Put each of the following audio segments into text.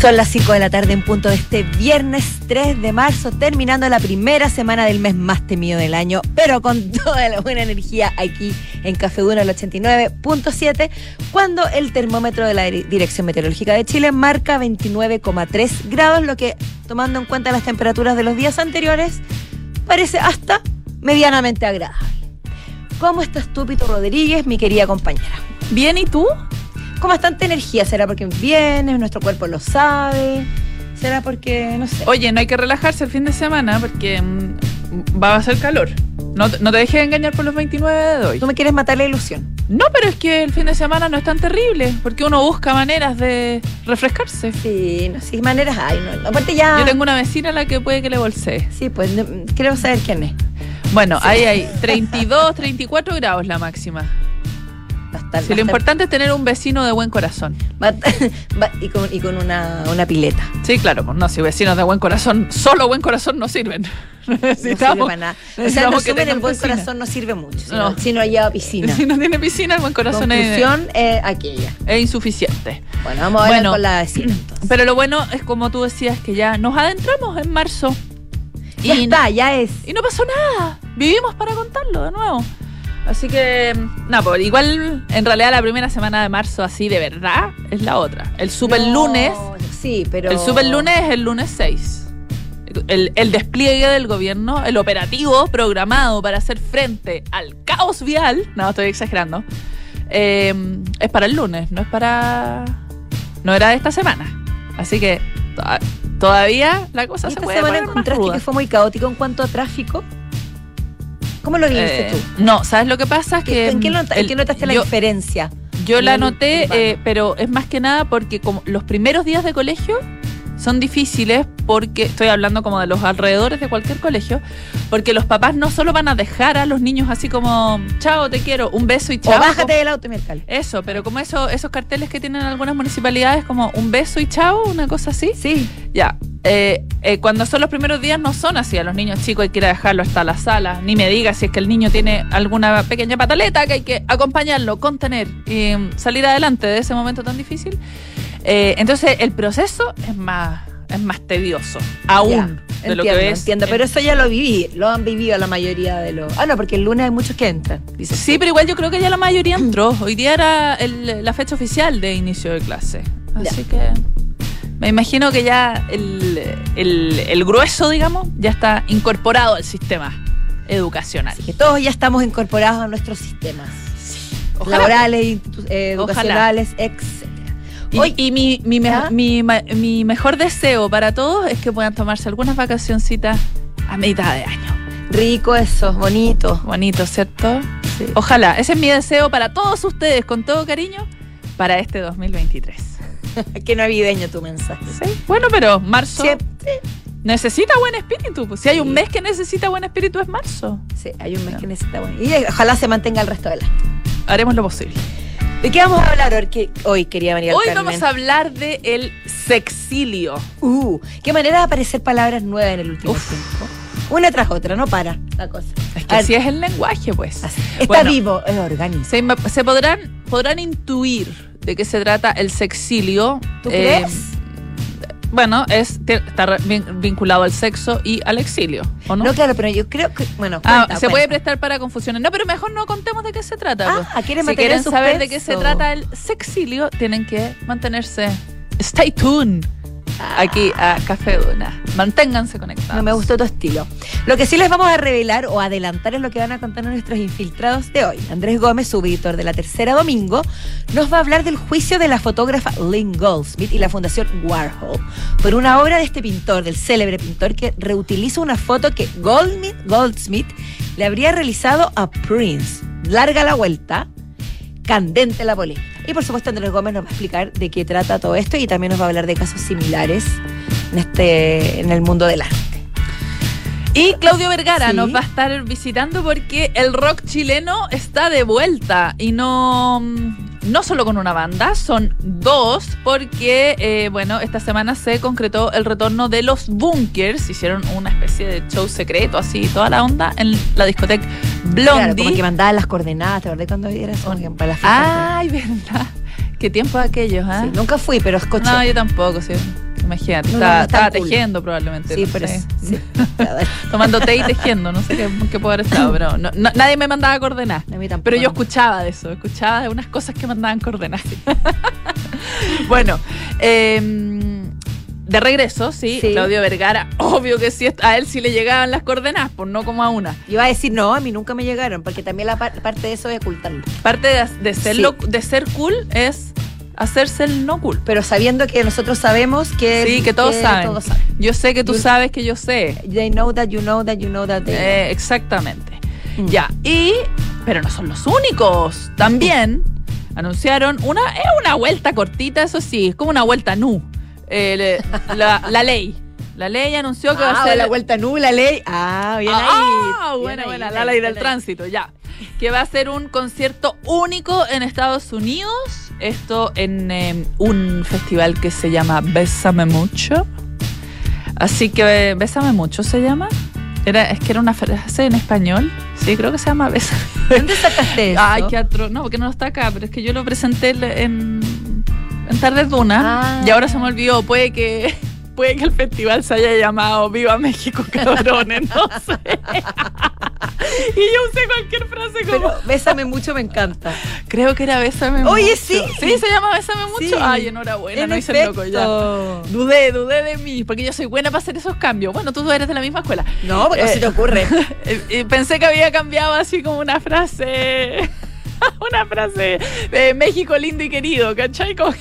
Son las 5 de la tarde en punto de este viernes 3 de marzo, terminando la primera semana del mes más temido del año, pero con toda la buena energía aquí en Café Duna el 89.7, cuando el termómetro de la Dirección Meteorológica de Chile marca 29,3 grados, lo que, tomando en cuenta las temperaturas de los días anteriores, parece hasta medianamente agradable. ¿Cómo estás tú, Pito Rodríguez, mi querida compañera? Bien, ¿y tú? Con bastante energía. ¿Será porque viene, nuestro cuerpo lo sabe? ¿Será porque, no sé? Oye, no hay que relajarse el fin de semana porque mm, va a ser calor. No, no te dejes engañar por los 29 de hoy. ¿Tú me quieres matar la ilusión? No, pero es que el fin de semana no es tan terrible, porque uno busca maneras de refrescarse. Sí, no, sí, maneras hay. No, aparte ya... Yo tengo una vecina a la que puede que le bolsee. Sí, pues creo saber quién es. Bueno, ahí hay 32, 34 grados la máxima si lo importante es tener un vecino de buen corazón. y con, y con una, una, pileta. Sí, claro, pues no, si vecinos de buen corazón, solo buen corazón no sirven. Necesitamos, no sirve para nada. O sea, no que el buen corazón no sirve mucho. Si no, si no lleva piscina. Si no tiene piscina, el buen corazón Conclusión es, aquella. Es insuficiente. Bueno, vamos a ver con la vecina. Pero lo bueno es como tú decías que ya nos adentramos en marzo. Ya y está, ya es. Y no pasó nada. Vivimos para contarlo de nuevo. Así que, no, pues igual en realidad la primera semana de marzo así de verdad es la otra. El super lunes. Sí, pero. El super lunes es el lunes 6. El, despliegue del gobierno, el operativo programado para hacer frente al caos vial, no estoy exagerando, eh, es para el lunes, no es para. No era de esta semana. Así que todavía la cosa se puede semana encontraste que fue muy caótico en cuanto a tráfico? ¿Cómo lo viste eh, tú? No, ¿sabes lo que pasa? que, ¿En qué, notaste la diferencia? Yo la noté, eh, pero es más que nada porque como los primeros días de colegio son difíciles porque estoy hablando como de los alrededores de cualquier colegio, porque los papás no solo van a dejar a los niños así como, chao, te quiero, un beso y chao. O bájate del auto, alcalde. Eso, pero como eso, esos carteles que tienen algunas municipalidades, como un beso y chao, una cosa así. Sí. Ya. Eh, eh, cuando son los primeros días no son así, a los niños chicos hay que ir a dejarlo hasta la sala, ni me diga si es que el niño tiene alguna pequeña pataleta que hay que acompañarlo, contener y mm, salir adelante de ese momento tan difícil. Eh, entonces el proceso es más, es más tedioso, aún. de lo que ves entiendo, pero eso ya lo viví, lo han vivido la mayoría de los... Ah, no, porque el lunes hay muchos que entran. Sí, pero igual yo creo que ya la mayoría entró. Hoy día era la fecha oficial de inicio de clase. Así que me imagino que ya el, grueso, digamos, ya está incorporado al sistema educacional. que todos ya estamos incorporados a nuestros sistemas laborales, educacionales, etc. Y, mi, mi, mejor deseo para todos es que puedan tomarse algunas vacacioncitas a mitad de año. Rico eso, bonito. Bonito, ¿cierto? Ojalá. Ese es mi deseo para todos ustedes, con todo cariño, para este 2023. Qué navideño tu mensaje. Sí. Bueno, pero marzo. Necesita buen espíritu. Pues. Si hay un mes que necesita buen espíritu es marzo. Sí, hay un mes que necesita buen Y ojalá se mantenga el resto del año. Haremos lo posible. ¿De qué vamos a hablar hoy, quería María Hoy vamos a hablar de el sexilio. Uh, qué manera de aparecer palabras nuevas en el último tiempo. Una tras otra, no para la cosa. Es que así es el lenguaje, pues. Está vivo, es orgánico. Se, podrán, podrán intuir de qué se trata el sexilio. ¿Tú crees? Bueno, es, está vinculado al sexo y al exilio, ¿o no? No, claro, pero yo creo que, bueno, ah, se puede prestar para confusiones. No, pero mejor no contemos de qué se trata. Ah, pues. ¿quieren si quieren saber de qué se trata el sexilio, tienen que mantenerse. Stay tuned aquí a Café Duna. Manténganse conectados. No me gustó tu estilo. Lo que sí les vamos a revelar o adelantar es lo que van a contar nuestros infiltrados de hoy. Andrés Gómez, editor de la tercera domingo, nos va a hablar del juicio de la fotógrafa Lynn Goldsmith y la Fundación Warhol por una obra de este pintor, del célebre pintor que reutiliza una foto que Goldsmith, Goldsmith le habría realizado a Prince. Larga la vuelta, candente la polémica. Y por supuesto Andrés Gómez nos va a explicar de qué trata todo esto y también nos va a hablar de casos similares en, este, en el mundo del arte. Y Claudio Vergara nos va a estar visitando porque el rock chileno está de vuelta y no no solo con una banda, son dos, porque, eh, bueno, esta semana se concretó el retorno de los Bunkers. Hicieron una especie de show secreto, así, toda la onda, en la discoteca Blondie. Claro, como que mandaban las coordenadas, ¿te acordás cuando era eso? Para la Ay, verdad. Qué tiempo aquellos, ¿ah? nunca fui, pero escuché. No, yo tampoco, sí. Imagínate. No, no, estaba estaba cool. tejiendo probablemente. Sí, pero sé. sí. Tomando té y tejiendo, no sé qué, qué puede haber estado, pero no- nadie me mandaba coordenadas. A mí tampoco. Pero yo escuchaba de eso, escuchaba de unas cosas que mandaban coordenadas. bueno, eh, de regreso, sí, Sí. Claudio Vergara, obvio que sí, a él sí le llegaban las coordenadas, pues no como a una. Iba a decir, no, a mí nunca me llegaron, porque también la par- parte de eso es ocultarlo. Parte de, de ser, Sí. lo- de ser cool es hacerse el no cool. Pero sabiendo que nosotros sabemos que. Sí, que todos saben. todos saben. Yo sé que tú You- sabes que yo sé. They know that you know that you know that they know. Eh, exactamente. Mm. Ya, y. Pero no son los únicos. También anunciaron una. Es una vuelta cortita, eso sí, es como una vuelta nu. Eh, le- la, la ley. La ley anunció que va Ah, a ser. la vuelta nula ley. Ah, bien ahí. Ah, buena, ahí, buena, bien la ley del ahí. tránsito, ya. Que va a ser un concierto único en Estados Unidos. Esto en eh, un festival que se llama Bésame Mucho. Así que, ¿Bésame Mucho se llama? Era, es que era una frase en español. Sí, creo que se llama Bésame. ¿Dónde sacaste eso? Ay, qué atro. No, porque no está acá, pero es que yo lo presenté en, en Tardes Duna Ah. y ahora se me olvidó. Puede que, puede que el festival se haya llamado Viva México, cabrones, no sé. y yo usé cualquier frase como. Pero bésame mucho, me encanta. creo que era Bésame Oye, Mucho. sí. Sí, se llama Bésame Mucho. Sí. Ay, enhorabuena, En no hice el loco ya. Dudé, dudé de mí, porque yo soy buena para hacer esos cambios. Bueno, tú eres de la misma escuela. No, porque Eh, se te ocurre. Eh, eh, Pensé que había cambiado así como una frase. Una frase de México lindo y querido, ¿cachai? Como-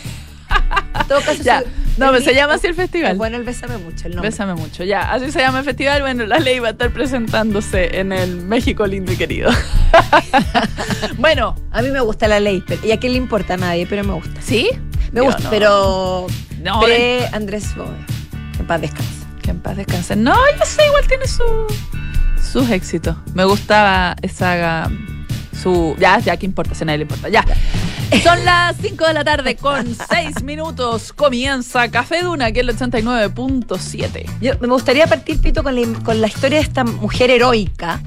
En todo caso, Ya. No, pero se llama así el es festival. Bueno, el bésame mucho, el nombre. Bésame mucho, ya. Así se llama el festival. Bueno, la ley va a estar presentándose en el México lindo y querido. bueno, A mí me gusta la ley, pero- y a quién le importa a nadie, pero me gusta. ¿sí? Me Yo gusta, no. pero No, pre Andrés Boe. Que en paz descanse. Que en paz descanse. No, yo sé, igual tiene su, sus éxitos. Me gustaba esa. Su. Ya, ya, ¿qué importa? Si a nadie le importa. Ya. Son las 5 de la tarde con 6 minutos. Comienza Café Duna, que es el 89.7. Yo, me gustaría partir, Pito, con la, con la historia de esta mujer heroica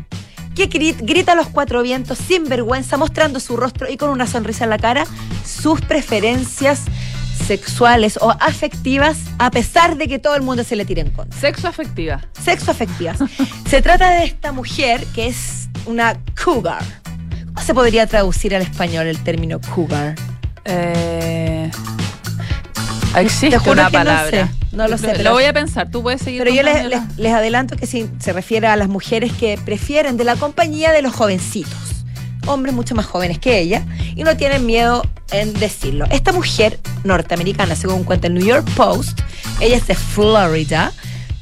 que gri- grita a los cuatro vientos sin vergüenza, mostrando su rostro y con una sonrisa en la cara sus preferencias sexuales o afectivas, a pesar de que todo el mundo se le tire en contra. Sexo afectiva. Sexo afectivas. se trata de esta mujer que es una cougar. ¿Cómo se podría traducir al español el término cougar? Eh, existe una no palabra. sé, no lo sé, Lo pero- voy a pensar. Tú puedes seguir. Pero yo les, les- les adelanto que sí, se refiere a las mujeres que prefieren de la compañía de los jovencitos, hombres mucho más jóvenes que ella, y no tienen miedo en decirlo. Esta mujer norteamericana, según cuenta el New York Post, ella es de Florida,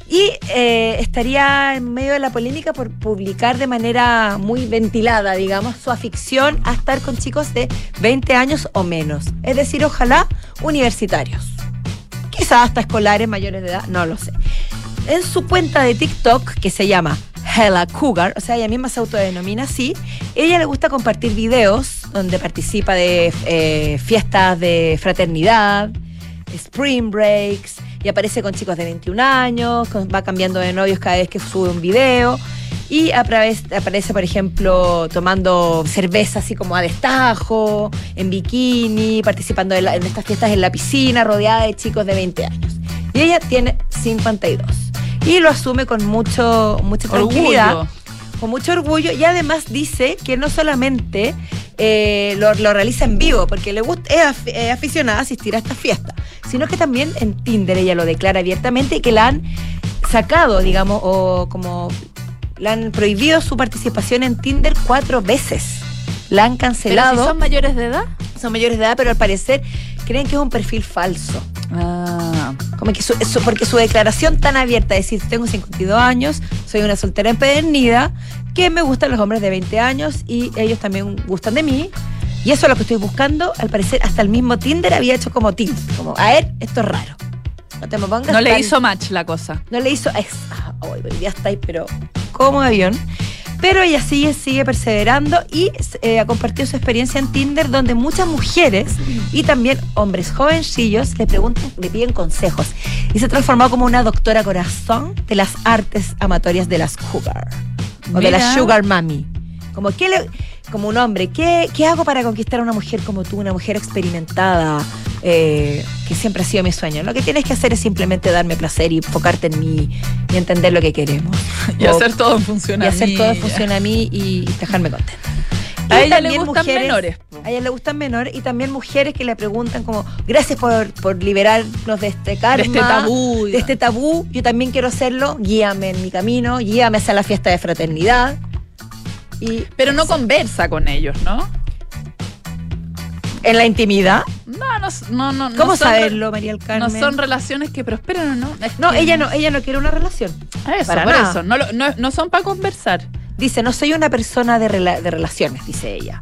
y eh, estaría en medio de la polémica por publicar de manera muy ventilada, digamos, su afición a estar con chicos de 20 años o menos. Es decir, ojalá universitarios quizás hasta escolares mayores de edad, no lo sé. En su cuenta de TikTok, que se llama Hella Cougar, o sea, ella misma se autodenomina así, ella le gusta compartir videos donde participa de eh, fiestas de fraternidad, spring breaks, y aparece con chicos de 21 años, con- va cambiando de novios cada vez que sube un video. Y aparece, aparece, por ejemplo, tomando cerveza así como a destajo, en bikini, participando de la- en estas fiestas en la piscina, rodeada de chicos de 20 años. Y ella tiene 52. Y lo asume con mucho, mucha tranquilidad Orgullo. con mucho orgullo y además dice que no solamente eh, lo, lo realiza en vivo, porque le gusta, es, af- es aficionada a asistir a estas fiestas, sino que también en Tinder ella lo declara abiertamente y que la han sacado, digamos, o como le han prohibido su participación en Tinder cuatro veces. La han Pero cancelado, si son mayores de edad. son mayores de edad, pero al parecer creen que es un perfil falso. Ah. Como que su, su- porque su declaración tan abierta, es decir, tengo 52 años, soy una soltera empedernida, que me gustan los hombres de 20 años y ellos también gustan de mí. Y eso es lo que estoy buscando. Al parecer, hasta el mismo Tinder había hecho como Tinder. Como, a ver, esto es raro. No te me pongas No le tan- hizo match la cosa. no le hizo. Es, ah, hoy ya está ahí, pero como avión. Pero ella sigue, sigue perseverando y eh, ha compartido su experiencia en Tinder, donde muchas mujeres y también hombres jovencillos le preguntan, le piden consejos. Y se ha transformado como una doctora corazón de las artes amatorias de las cougar. O de la Mira. sugar mami. Como, ¿qué le- como un hombre, ¿qué, ¿qué hago para conquistar a una mujer como tú, una mujer experimentada, eh, que siempre ha sido mi sueño. Lo que tienes que hacer es simplemente darme placer y enfocarte en mí y entender lo que queremos. Y hacer todo funciona y a hacer mí. todo funciona a mí y dejarme contenta. A Y ella le gustan menores. po. A ella le gustan menores y también mujeres que le preguntan como, gracias por, por liberarnos de este karma, De este tabú. de este tabú, yo también quiero hacerlo, guíame en mi camino, guíame hacia la fiesta de fraternidad. Y Pero no conversa con ellos, ¿no? en la intimidad, No, no, no. no ¿cómo no saberlo, María del Carmen? No son relaciones que prosperan o no. Es No, que- ella no, ella no quiere una relación. Eso, para por nada. eso. No, no, no son para conversar. Dice, no soy una persona de, rela- de relaciones, dice ella.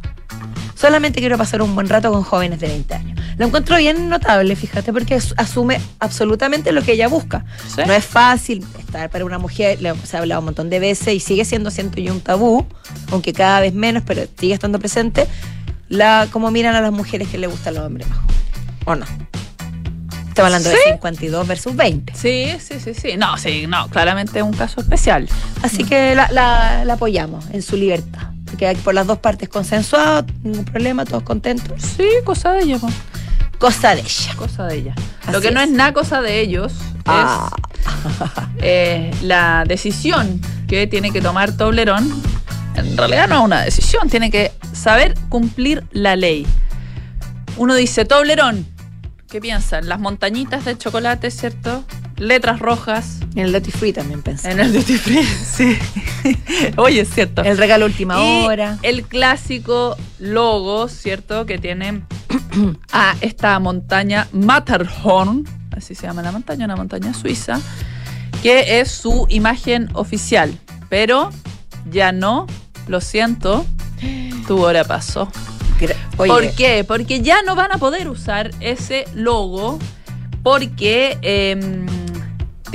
Solamente quiero pasar un buen rato con jóvenes de 20 años. Lo encuentro bien notable, fíjate, porque as- asume absolutamente lo que ella busca. ¿Sí? No es fácil estar para una mujer, se ha hablado un montón de veces y sigue siendo siento yo un tabú, aunque cada vez menos, pero sigue estando presente, la cómo miran a las mujeres que le gustan los hombres más jóvenes. ¿O no? Estamos hablando de Sí. 52 versus 20. Sí, sí, sí, sí. No, sí, no, claramente es un caso especial. Así que la, la- la apoyamos en su libertad. Porque hay por las dos partes consensuado, ningún problema, todos contentos. Sí, cosa de ella. Cosa de ella. cosa de ella. Así Lo que no es. es nada cosa de ellos Ah. es eh, la decisión que tiene que tomar Toblerón. En realidad no es una decisión, tiene que saber cumplir la ley. Uno dice, Toblerón, ¿qué piensan? Las montañitas de chocolate, ¿cierto? Letras rojas. En el Duty Free también pensé. En el duty free, sí. Oye, es cierto. El regalo última Y hora. El clásico logo, ¿cierto? Que tiene a esta montaña Matterhorn, así se llama la montaña, una montaña suiza, que es su imagen oficial. Pero ya no, lo siento, tu hora pasó. Oye, ¿Por qué? Porque ya no van a poder usar ese logo porque em,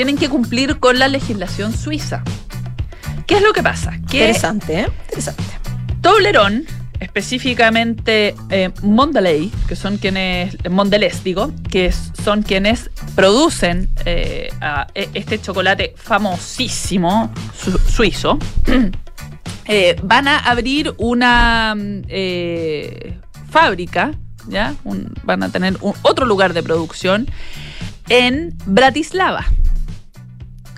tienen que cumplir con la legislación suiza. ¿Qué es lo que pasa? Que interesante, ¿eh? Interesante. Toblerón, específicamente eh, Mondelez, que son quienes, Mondelez digo, que son quienes producen eh, a- e- este chocolate famosísimo su- suizo, eh, van a abrir una mm, eh, fábrica, ¿ya? Un- van a tener un- otro lugar de producción en Bratislava,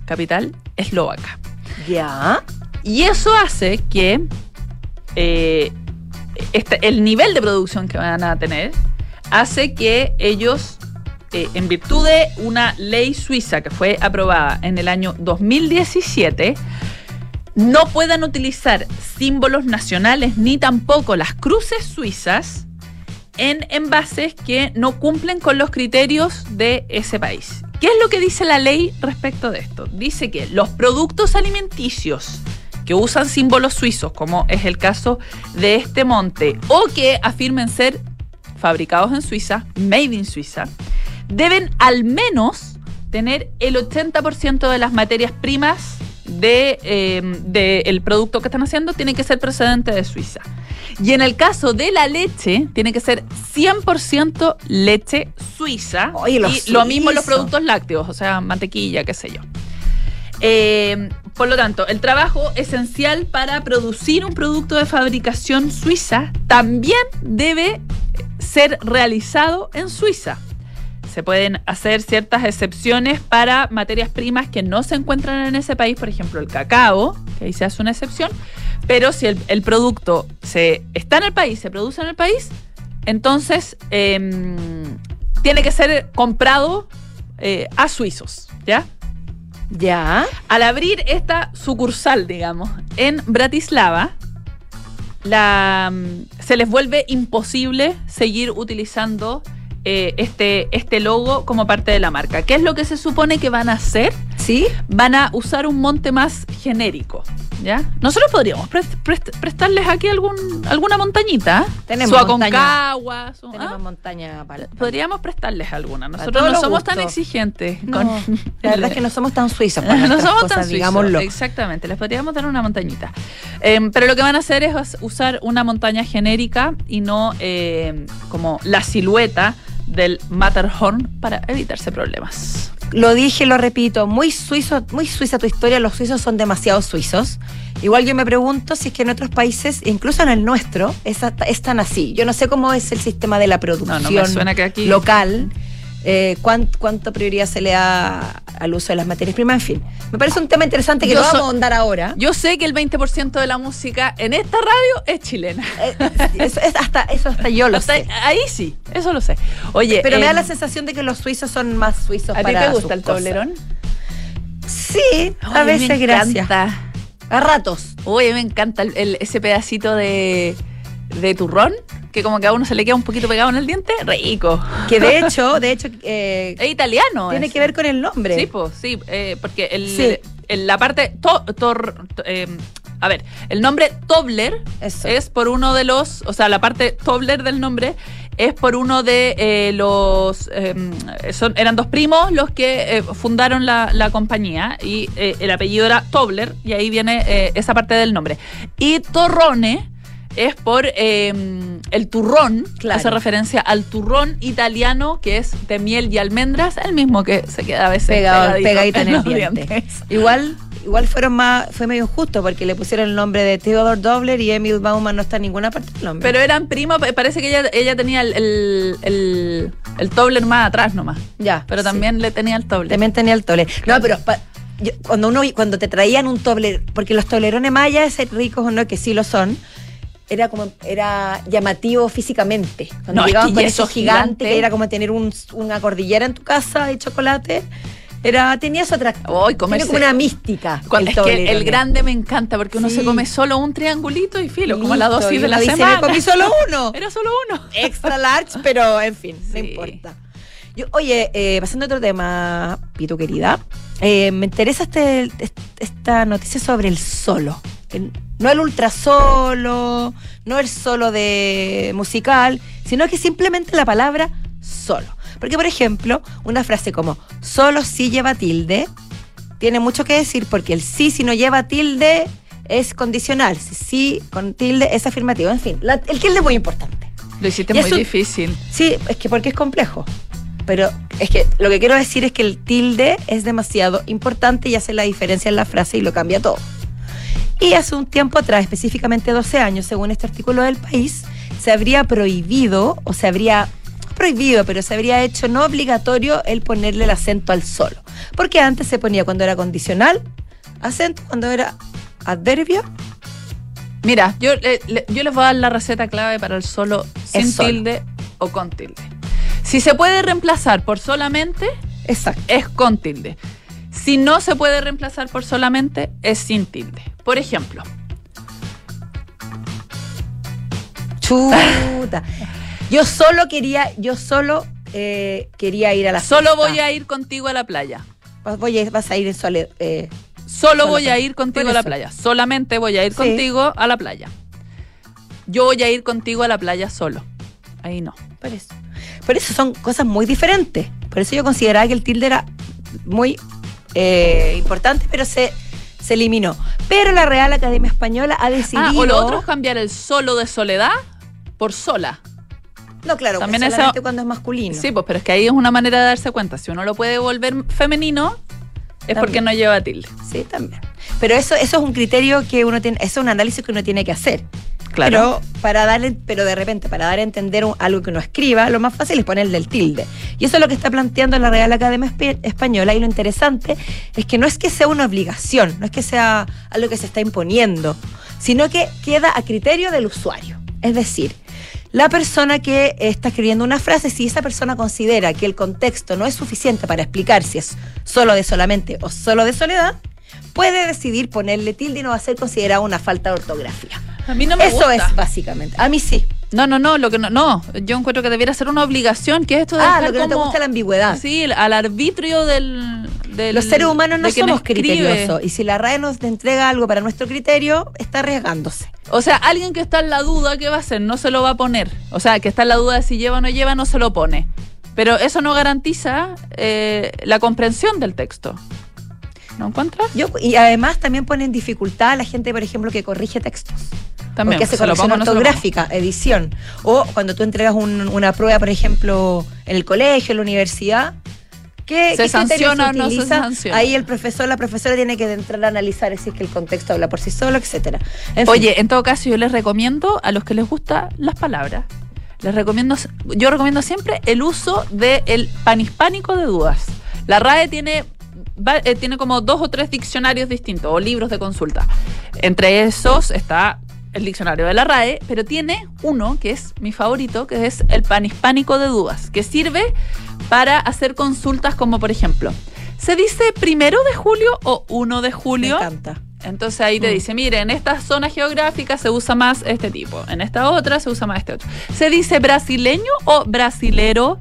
capital eslovaca. Ya. Y eso hace que eh, este- el nivel de producción que van a tener hace que ellos, eh, en virtud de una ley suiza que fue aprobada en el año 2017, no puedan utilizar símbolos nacionales ni tampoco las cruces suizas en envases que no cumplen con los criterios de ese país. ¿Qué es lo que dice la ley respecto de esto? Dice que los productos alimenticios que usan símbolos suizos, como es el caso de este monte, o que afirmen ser fabricados en Suiza, made in Suiza, deben al menos tener el 80% de las materias primas de, eh, del producto que están haciendo, tiene que ser procedente de Suiza. Y en el caso de la leche, tiene que ser 100% leche suiza. Oye, y lo mismo los suizo. productos lácteos, o sea, mantequilla, qué sé yo. Eh, por lo tanto, el trabajo esencial para producir un producto de fabricación suiza también debe ser realizado en Suiza. Se pueden hacer ciertas excepciones para materias primas que no se encuentran en ese país, por ejemplo el cacao, que ahí se hace una excepción, pero si el, el producto se, está en el país, se produce en el país, entonces em, tiene que ser comprado eh, a suizos, ¿ya? Ya. Al abrir esta sucursal, digamos, en Bratislava, la, mm, se les vuelve imposible seguir utilizando eh, este, este logo como parte de la marca. ¿Qué es lo que se supone que van a hacer? ¿Sí? Van a usar un monte más genérico. ¿Ya? Nosotros podríamos prest- prest- prestarles aquí algún, alguna montañita. ¿eh? Tenemos Su montaña. Aconcagua, su- Tenemos ¿ah? montaña para. Podríamos prestarles alguna. Nosotros no somos tan exigentes. No, con la verdad es que no somos tan suizos para no somos cosas, tan suizos. Exactamente, les podríamos dar una montañita. Eh, pero lo que van a hacer es usar una montaña genérica y no eh, como la silueta del Matterhorn para evitarse problemas. lo dije, lo repito, muy suizo, muy suiza tu historia, los suizos son demasiado suizos. Igual yo me pregunto si es que en otros países, incluso en el nuestro, es, es tan así. Yo no sé cómo es el sistema de la producción local eh, cuánto, prioridad se le da al uso de las materias primas, en fin. Me parece un tema interesante que no vamos a ahondar ahora. Yo sé que el 20% de la música en esta radio es chilena. Eh, es hasta, eso hasta yo lo sé. Ahí sí, eso lo sé. Oye, pero me da em, la sensación de que los suizos son más suizos ¿A ti te gusta el tablerón? Sí, a veces, gracias. A ratos. Oye, me encanta ese pedacito de, de turrón que como que a uno se le queda un poquito pegado en el diente, rico. Que de hecho, de hecho... Eh, es italiano. Tiene que ver con el nombre. Sí, pues, sí, eh, porque el, la parte... Eh, a ver, el nombre Tobler es por uno de los, o sea, la parte Tobler del nombre es por uno de los, em, son, eran dos primos los que fundaron la, la, compañía y el apellido era Tobler y ahí viene esa parte del nombre. Y Torrone es por em, el turrón, hace referencia al turrón italiano que es de miel y almendras, el mismo que se queda a veces Pegado, pegadito en, el diente. Igual, igual fueron más, fue medio injusto porque le pusieron el nombre de Theodore Dobler y Emil Bauman no está en ninguna parte del nombre. Pero eran primos, parece que ella, ella tenía el, el, el, Tobler más atrás nomás. Ya. Pero también le tenía el Tobler. También tenía el Tobler. No, pero cuando uno cuando te traían un Tobler, porque los Toblerones mayas, ricos o no, que sí lo son, era como era llamativo físicamente. Cuando no, llegabas con eso gigante, que era como tener una cordillera en tu casa de chocolate. Era, tenías otra. Tiene como una mística. Cuando es que el grande me encanta porque uno se come solo un triangulito y filo, como la dosis de la semana. Me comí solo uno. Era solo uno. Extra large, pero en fin, no importa. Yo, oye, eh, pasando a otro tema, Pito querida, eh, me interesa este, esta noticia sobre el solo. No el ultra solo, no el solo de musical, sino que simplemente la palabra solo. Porque, por ejemplo, una frase como solo si lleva tilde tiene mucho que decir porque el sí si no lleva tilde es condicional. Si sí con tilde es afirmativo. En fin, el tilde es muy importante. Lo hiciste muy difícil. Sí, es que porque es complejo. Pero es que lo que quiero decir es que el tilde es demasiado importante y hace la diferencia en la frase y lo cambia todo. Y hace un tiempo atrás, específicamente 12 años, según este artículo del país, se habría prohibido, o se habría prohibido, pero se habría hecho no obligatorio el ponerle el acento al solo. Porque antes se ponía cuando era condicional, acento, cuando era adverbio. Mira, yo, yo les voy a dar la receta clave para el solo sin tilde o con tilde. Si se puede reemplazar por solamente, Exacto. es con tilde. Si no se puede reemplazar por solamente, es sin tilde. Por ejemplo. Chuta. Yo solo quería, yo solo eh, quería ir a la Solo voy a ir contigo a la playa. Voy vas a ir en soledad. Eh, solo voy a ir contigo a la playa. Solamente voy a ir contigo a la playa. Yo voy a ir contigo a la playa solo. Ahí no. Por eso. Por eso son cosas muy diferentes. Por eso yo consideraba que el tilde era muy eh, importante, pero se, se eliminó. Pero la Real Academia Española ha decidido. Ah, o lo otro es cambiar el solo de soledad por sola. No, claro, También solamente cuando es masculino. Sí, pues, pero es que ahí es una manera de darse cuenta. Si uno lo puede volver femenino, es porque no lleva tilde. Sí, también. Pero eso, eso es un criterio que uno tiene, eso es un análisis que uno tiene que hacer. Claro. Pero para darle, pero de repente, para dar a entender algo que uno escriba, lo más fácil es ponerle el tilde. Y eso es lo que está planteando la Real Academia Española. Y lo interesante es que no es que sea una obligación, no es que sea algo que se está imponiendo, sino que queda a criterio del usuario. Es decir, la persona que está escribiendo una frase, si esa persona considera que el contexto no es suficiente para explicar si es solo de solamente o solo de soledad, puede decidir ponerle tilde y no va a ser considerado una falta de ortografía. A mí no me Eso es básicamente. A mí sí. No, no, no, lo que no, no, yo encuentro que debiera ser una obligación, que es esto de Ah, lo que no te gusta la ambigüedad. Sí, al arbitrio del, Los seres humanos no somos criteriosos y si la RAE nos entrega algo para nuestro criterio, está arriesgándose. O sea, alguien que está en la duda, ¿qué va a hacer? No se lo va a poner. O sea, que está en la duda de si lleva o no lleva, no se lo pone. Pero eso no garantiza eh, la comprensión del texto. ¿No encuentras? Yo, y además también pone en dificultad a la gente, por ejemplo, que corrige textos. También. Porque hace corrección ortográfica, edición. O cuando tú entregas una prueba, por ejemplo, en el colegio, en la universidad, ¿Qué, ¿Se qué sanciona o no se sanciona? Ahí el profesor, la profesora tiene que entrar a analizar si es que el contexto habla por sí solo, etcétera. En fin. Oye, en todo caso, yo les recomiendo a los que les gustan las palabras, les recomiendo, yo recomiendo siempre el uso del panhispánico de dudas. La RAE tiene, va- eh, tiene como dos o tres diccionarios distintos o libros de consulta. Entre esos está el diccionario de la RAE, pero tiene uno que es mi favorito, que es el panhispánico de dudas, que sirve para hacer consultas como, por ejemplo, ¿se dice primero de julio o 1 de Me julio? encanta. Entonces ahí te Mm. dice, mire, en esta zona geográfica se usa más este tipo, en esta otra se usa más este otro. ¿Se dice brasileño o brasilero?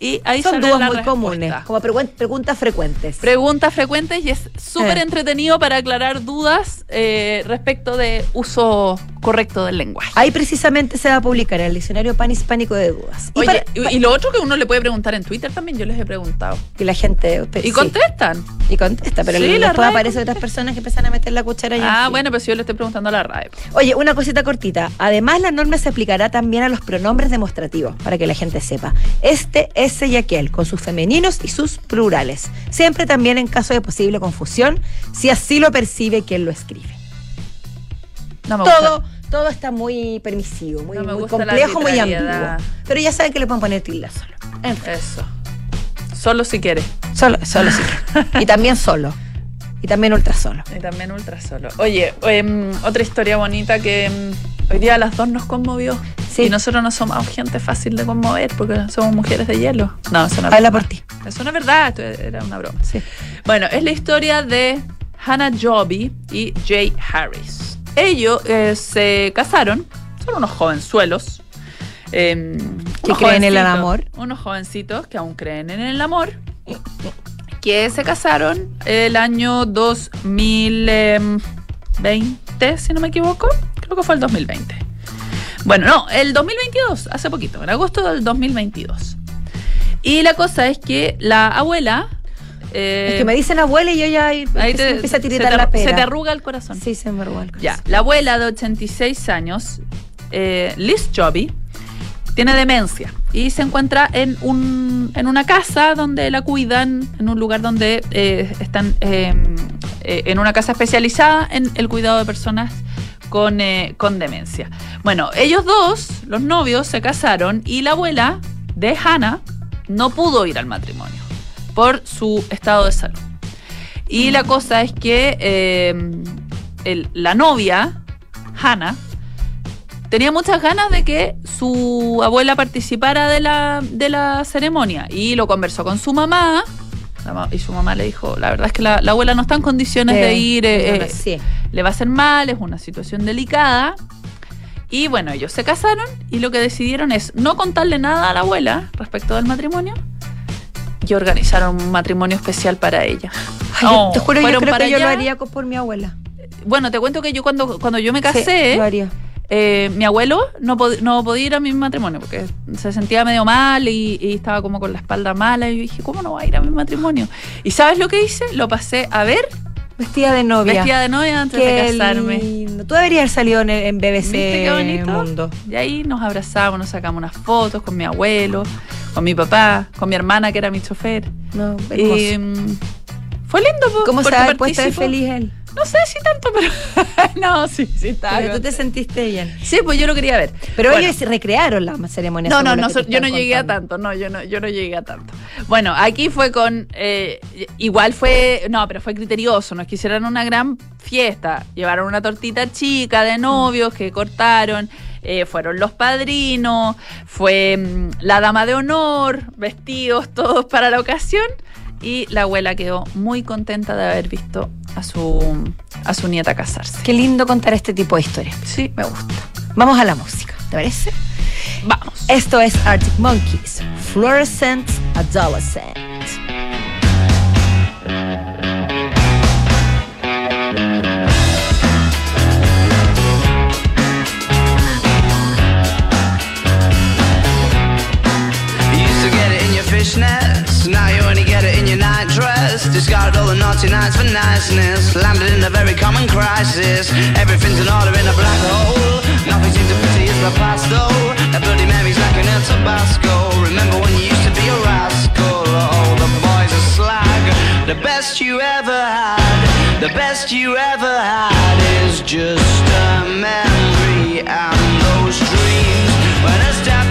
Y ahí Son dudas muy respuesta. comunes, como pregun- preguntas frecuentes. Preguntas frecuentes y es súper Eh. entretenido para aclarar dudas eh, respecto de uso correcto del lenguaje. Ahí precisamente se va a publicar el diccionario panhispánico de dudas. Y, Oye, para- y, y lo otro que uno le puede preguntar en Twitter también, yo les he preguntado. y la gente Y sí, contestan. y contesta, pero Sí, la después aparecen otras personas que empiezan a meter la cuchara y Ah, bueno, pero si yo le estoy preguntando a la RAE. Oye, una cosita cortita. Además, la norma se aplicará también a los pronombres demostrativos, para que la gente sepa. Este, ese y aquel, con sus femeninos y sus plurales. Siempre también en caso de posible confusión, si así lo percibe quien lo escribe. No me Todo, gusta. todo está muy permisivo, muy, No me muy gusta la complejo, muy ambiguo. Pero ya saben que le pueden poner tilde solo. En fin, Eso. Solo si quiere. solo, solo sí. Y también solo. Y también ultra solo. Y también ultra solo. Oye, em, otra historia bonita que em, hoy día a las dos nos conmovió. Sí. Y nosotros no somos gente fácil de conmover porque somos mujeres de hielo. No, eso no es Habla por ti. Eso no es verdad, esto era una broma. Sí. Bueno, es la historia de Hannah Joby y Jay Harris. Ellos eh, se casaron, son unos jovenzuelos. em, Que unos creen en el amor. Unos jovencitos que aún creen en el amor. Que se casaron el año 2020, si no me equivoco. Creo que fue el 2020. Bueno, no, el 2022, hace poquito, en agosto del 2022. Y la cosa es que la abuela. eh, es que me dicen abuela y yo ya ahí me empieza a tiritar te- la pera. Se te arruga el corazón. Sí, se me arrugó el Ya, corazón. la abuela de 86 años, eh, Liz Joby, tiene demencia y se encuentra en, un, en una casa donde la cuidan, en un lugar donde eh, están eh, eh, en una casa especializada en el cuidado de personas con, eh, con demencia. Bueno, ellos dos, los novios, se casaron y la abuela de Hannah no pudo ir al matrimonio por su estado de salud. Y la cosa es que el- la novia, Hannah, tenía muchas ganas de que su abuela participara de la, de la ceremonia y lo conversó con su mamá. Y su mamá le dijo, la verdad es que la, la abuela no está en condiciones de, ir, eh, eh, sí. le va a hacer mal, es una situación delicada. Y bueno, ellos se casaron y lo que decidieron es no contarle nada a la abuela respecto del matrimonio y organizaron un matrimonio especial para ella. Ay, yo Oh, te juro, yo creo que yo lo haría por mi abuela. Bueno, te cuento que yo cuando, cuando yo me Sí, casé, lo haría. Eh, mi abuelo no, pod- no podía ir a mi matrimonio porque se sentía medio mal y, y estaba como con la espalda mala. Y yo dije, ¿cómo no va a ir a mi matrimonio? ¿Y sabes lo que hice? Lo pasé a ver Vestida de novia. vestida de novia antes Qué de casarme. lindo. Tú deberías haber salido en, en BBC. Mundo. Y ahí nos abrazamos, nos sacamos unas fotos con mi abuelo, con mi papá, con mi hermana que era mi chofer. No, Y, mm, fue lindo. po, ¿Cómo se porque ha puesto de participó. feliz él? No sé si tanto, pero. no, sí, sí, está. Pero tú te sentiste bien. Sí, pues yo lo quería ver. Pero Bueno. ellos recrearon la ceremonia. No, no, no, so- yo no llegué a tanto, no, yo no, yo no llegué a tanto. Bueno, aquí fue con, eh, igual fue, no, pero fue criterioso, nos quisieron una gran fiesta, llevaron una tortita chica de novios que cortaron, eh, fueron los padrinos, fue mm, la dama de honor, vestidos todos para la ocasión y la abuela quedó muy contenta de haber visto a su, a su nieta casarse. Qué lindo contar este tipo de historias. Sí, me gusta. Vamos a la música, ¿te parece? Vamos. Esto es Arctic Monkeys, Fluorescent Adolescent. Fishnets, now you only get it in your night dress. Discarded all the naughty nights for niceness, landed in a very common crisis. Everything's in order in a black hole. Nothing seems to pity is the past though. That bloody memory's like an El Tabasco. Remember when you used to be a rascal? Oh, the boys are slag. The best you ever had, the best you ever had is just a memory and those dreams. When as daft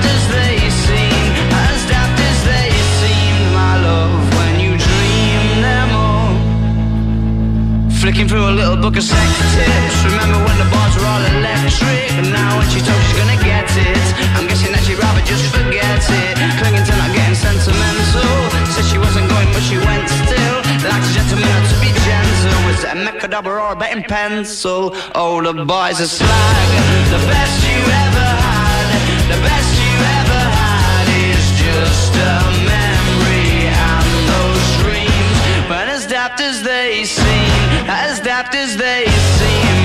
Flicking through a little book of sex tips. Remember when the bars were all electric? And now when she told she's gonna get it, I'm guessing that she'd rather just forget it. Clinging to not getting sentimental. Said she wasn't going, but she went still. Like a gentleman, to be gentle. Was it a mechadabra or a betting pencil? Oh, the boys are slag. The best you ever had, the best you ever had is just a memory and those dreams. But as daft as they seem, as daft as they seem,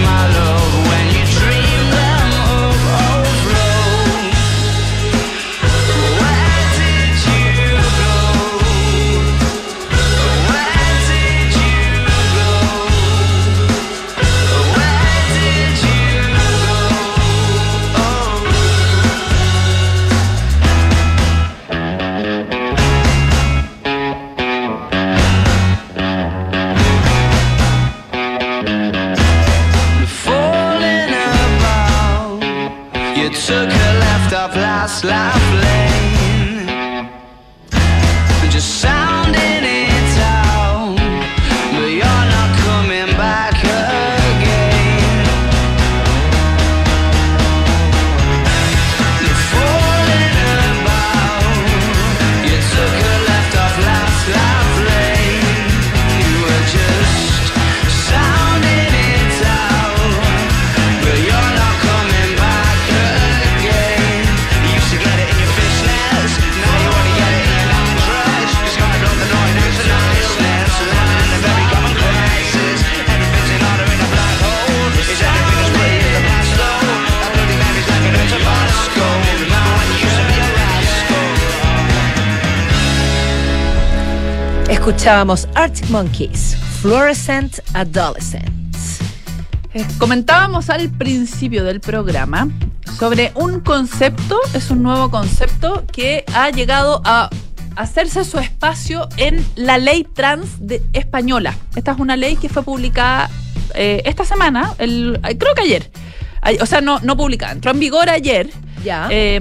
slime Escuchábamos Arctic Monkeys, Fluorescent Adolescents. Eh, Comentábamos al principio del programa sobre un concepto, es un nuevo concepto que ha llegado a hacerse su espacio en la ley trans de- española. Esta es una ley que fue publicada eh, esta semana, creo que ayer. Ay- O sea, no, no publicada, entró en vigor ayer. Ya. Eh,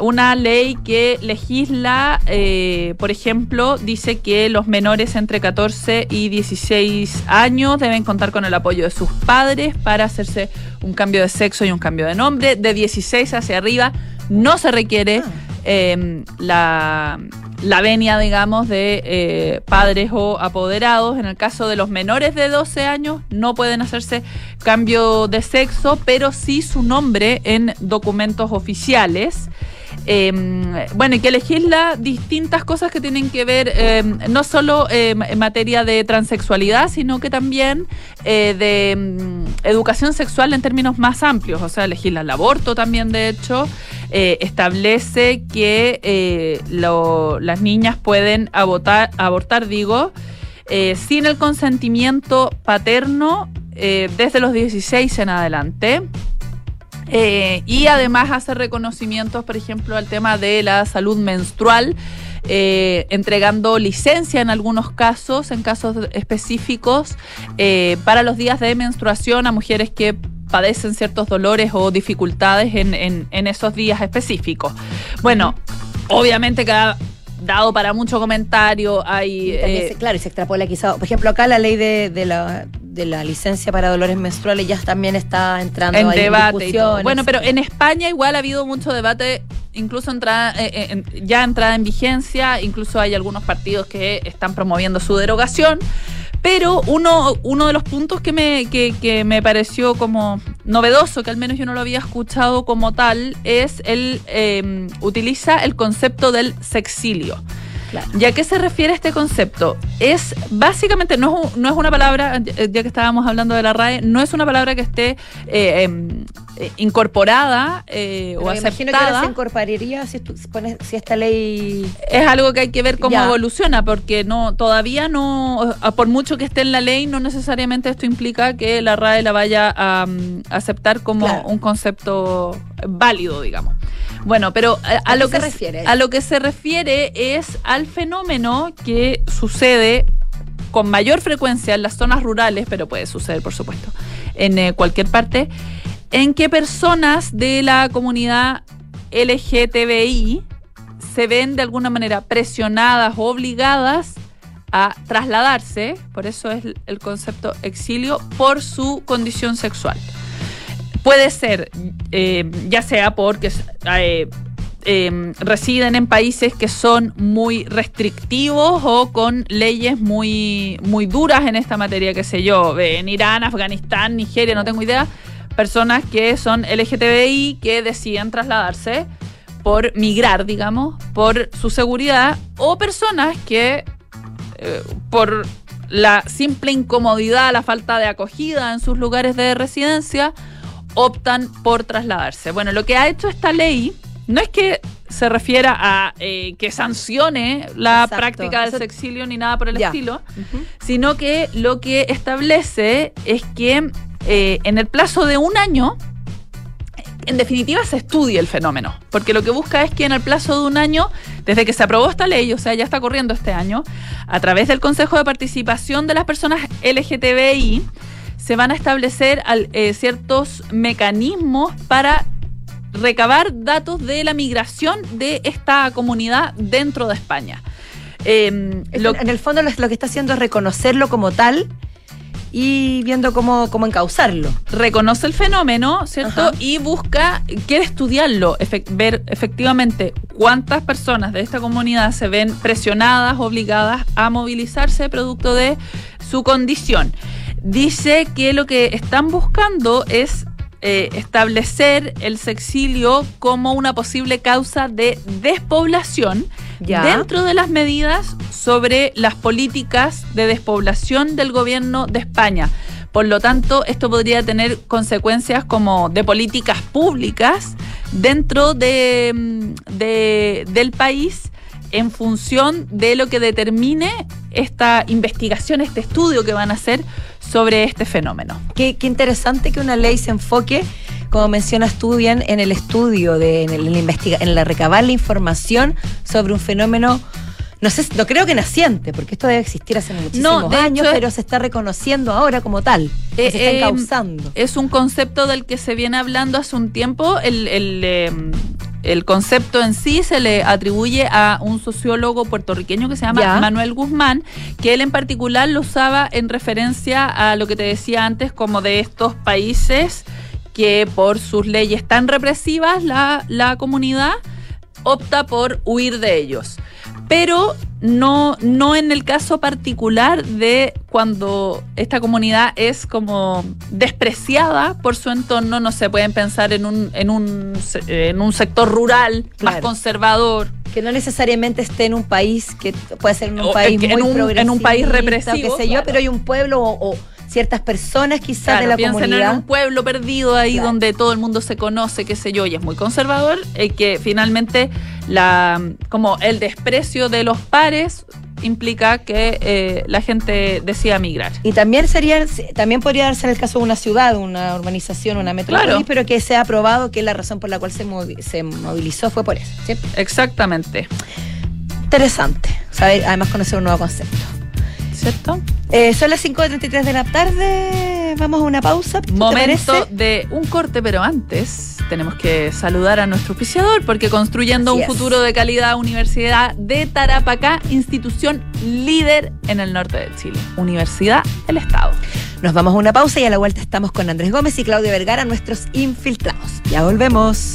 una ley que legisla, eh, por ejemplo, dice que los menores entre 14 y 16 años deben contar con el apoyo de sus padres para hacerse un cambio de sexo y un cambio de nombre. De 16 hacia arriba no se requiere Ah. eh, la, la venia, digamos, de eh, padres o apoderados. En el caso de los menores de 12 años, no pueden hacerse cambio de sexo, pero sí su nombre en documentos oficiales. Eh, bueno, y que legisla distintas cosas que tienen que ver eh, no solo eh, en materia de transexualidad, sino que también eh, de educación sexual en términos más amplios. O sea, legisla el aborto también, de hecho, eh, establece que eh, las niñas pueden abortar, abortar digo, sin el consentimiento paterno desde los 16 en adelante. Eh, y además hace reconocimientos, por ejemplo, al tema de la salud menstrual, eh, entregando licencia en algunos casos, en casos específicos, eh, para los días de menstruación a mujeres que padecen ciertos dolores o dificultades en, en- esos días específicos. Bueno, obviamente ha dado para mucho comentario, hay... Y también eh, claro, y se extrapola quizá. Por ejemplo, acá la ley de, de la, de la licencia para dolores menstruales ya también está entrando en ahí debate. Bueno, pero en España igual ha habido mucho debate, incluso entrada, eh, eh, en- ya entrada en vigencia, incluso hay algunos partidos que están promoviendo su derogación. Pero uno, uno de los puntos que me, que, que me pareció como novedoso, que al menos yo no lo había escuchado como tal, es el eh, utiliza el concepto del sexilio. Claro. ¿Y a qué se refiere este concepto? Es básicamente, no es, un- no es una palabra, eh, ya que estábamos hablando de la RAE, no es una palabra que esté eh, em, eh, incorporada eh, Pero o me imagino que ahora aceptada. se incorporaría si, tú- si pones, si esta ley. Es algo que hay que ver cómo Ya. evoluciona, porque no todavía no, por mucho que esté en la ley, no necesariamente esto implica que la RAE la vaya a mm, aceptar como Claro. un concepto válido, digamos. Bueno, pero a, ¿A lo que se refiere? a lo que se refiere es al fenómeno que sucede con mayor frecuencia en las zonas rurales, pero puede suceder, por supuesto, en eh, cualquier parte, en que personas de la comunidad LGTBI se ven de alguna manera presionadas o obligadas a trasladarse, por eso es el concepto exilio, por su condición sexual. Puede ser, eh, ya sea porque eh, eh, residen en países que son muy restrictivos o con leyes muy, muy duras en esta materia, qué sé yo, en Irán, Afganistán, Nigeria, no tengo idea, personas que son LGTBI que deciden trasladarse por migrar, digamos, por su seguridad, o personas que eh, por la simple incomodidad, la falta de acogida en sus lugares de residencia, optan por trasladarse. Bueno, lo que ha hecho esta ley no es que se refiera a eh, que sancione la práctica del sexilio ni nada por el estilo, sino que lo que establece es que eh, en el plazo de un año en definitiva se estudie el fenómeno, porque lo que busca es que en el plazo de un año, desde que se aprobó esta ley, o sea, ya está corriendo este año, a través del Consejo de Participación de las Personas LGTBI, se van a establecer eh, ciertos mecanismos para recabar datos de la migración de esta comunidad dentro de España. Em, en el fondo lo que está haciendo es reconocerlo como tal y viendo cómo, cómo encauzarlo. Reconoce el fenómeno, ¿cierto? Y busca, quiere estudiarlo, ver efectivamente cuántas personas de esta comunidad se ven presionadas, obligadas a movilizarse producto de su condición. Dice que lo que están buscando es eh, establecer el sexilio como una posible causa de despoblación dentro de las medidas sobre las políticas de despoblación del gobierno de España. Por lo tanto, esto podría tener consecuencias como de políticas públicas dentro de, mm, del país en función de lo que determine esta investigación, este estudio que van a hacer sobre este fenómeno. Qué, interesante que una ley se enfoque, como mencionas tú bien, en el estudio, de, en, el, investiga, en la recabar la información sobre un fenómeno no sé, no creo que naciente, porque esto debe existir hace muchísimos años, pero se está reconociendo ahora como tal. se está eh, encauzando. Es un concepto del que se viene hablando hace un tiempo. El, el, em, el concepto en sí se le atribuye a un sociólogo puertorriqueño que se llama Manuel Guzmán, que él en particular lo usaba en referencia a lo que te decía antes, como de estos países que por sus leyes tan represivas la, la comunidad opta por huir de ellos pero no, no en el caso particular de cuando esta comunidad es como despreciada por su entorno, no se pueden pensar en un, en un, en un sector rural más conservador. Que no necesariamente esté en un país, que puede ser en un país muy en en un país represivo. Qué sé yo, pero hay un pueblo o ciertas personas quizás de la comunidad. en un pueblo perdido ahí donde todo el mundo se conoce, qué sé yo, y es muy conservador, y que finalmente la como el desprecio de los pares implica que eh, la gente decida migrar. Y también sería, también podría darse el caso de una ciudad, una urbanización, una metrópolis, pero que se ha probado que la razón por la cual se, se movilizó fue por eso. Exactamente. Interesante, saber, además conocer un nuevo concepto. ¿Cierto? Eh, son las 5.33 de la tarde. Vamos a una pausa. Momento de un corte, pero antes tenemos que saludar a nuestro oficiador porque construyendo un futuro de calidad, Universidad de Tarapacá, institución líder en el norte de Chile. Universidad del Estado. Nos vamos a una pausa y a la vuelta estamos con Andrés Gómez y Claudia Vergara, nuestros infiltrados. Ya volvemos.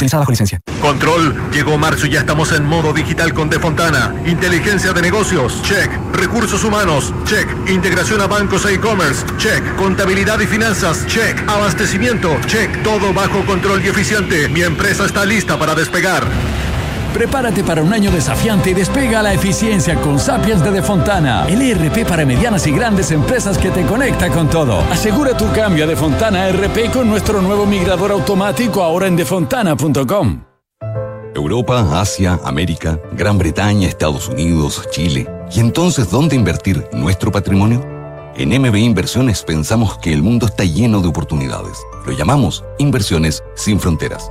utilizada. Control, llegó marzo y ya estamos en modo digital con Defontana. Inteligencia de negocios, check. Recursos humanos, check. Integración a bancos e e-commerce, check. Contabilidad y finanzas, check. Abastecimiento, check. Todo bajo control y eficiente. Mi empresa está lista para despegar. Prepárate para un año desafiante y despega la eficiencia con Sapiens de Defontana, el ERP para medianas y grandes empresas que te conecta con todo. Asegura tu cambio a Defontana RP con nuestro nuevo migrador automático ahora en defontana.com. Europa, Asia, América, Gran Bretaña, Estados Unidos, Chile. ¿Y entonces dónde invertir nuestro patrimonio? En MB Inversiones pensamos que el mundo está lleno de oportunidades. Lo llamamos Inversiones sin Fronteras.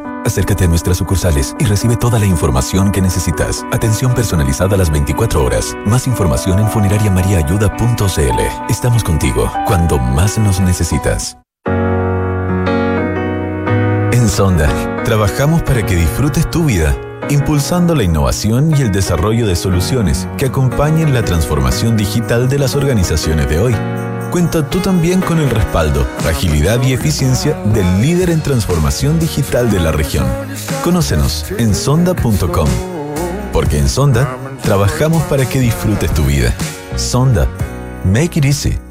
Acércate a nuestras sucursales y recibe toda la información que necesitas. Atención personalizada a las 24 horas. Más información en funerariamariaayuda.cl. Estamos contigo cuando más nos necesitas. En Sonda, trabajamos para que disfrutes tu vida, impulsando la innovación y el desarrollo de soluciones que acompañen la transformación digital de las organizaciones de hoy cuenta tú también con el respaldo, agilidad y eficiencia del líder en transformación digital de la región. Conócenos en sonda.com. Porque en Sonda trabajamos para que disfrutes tu vida. Sonda. Make it easy.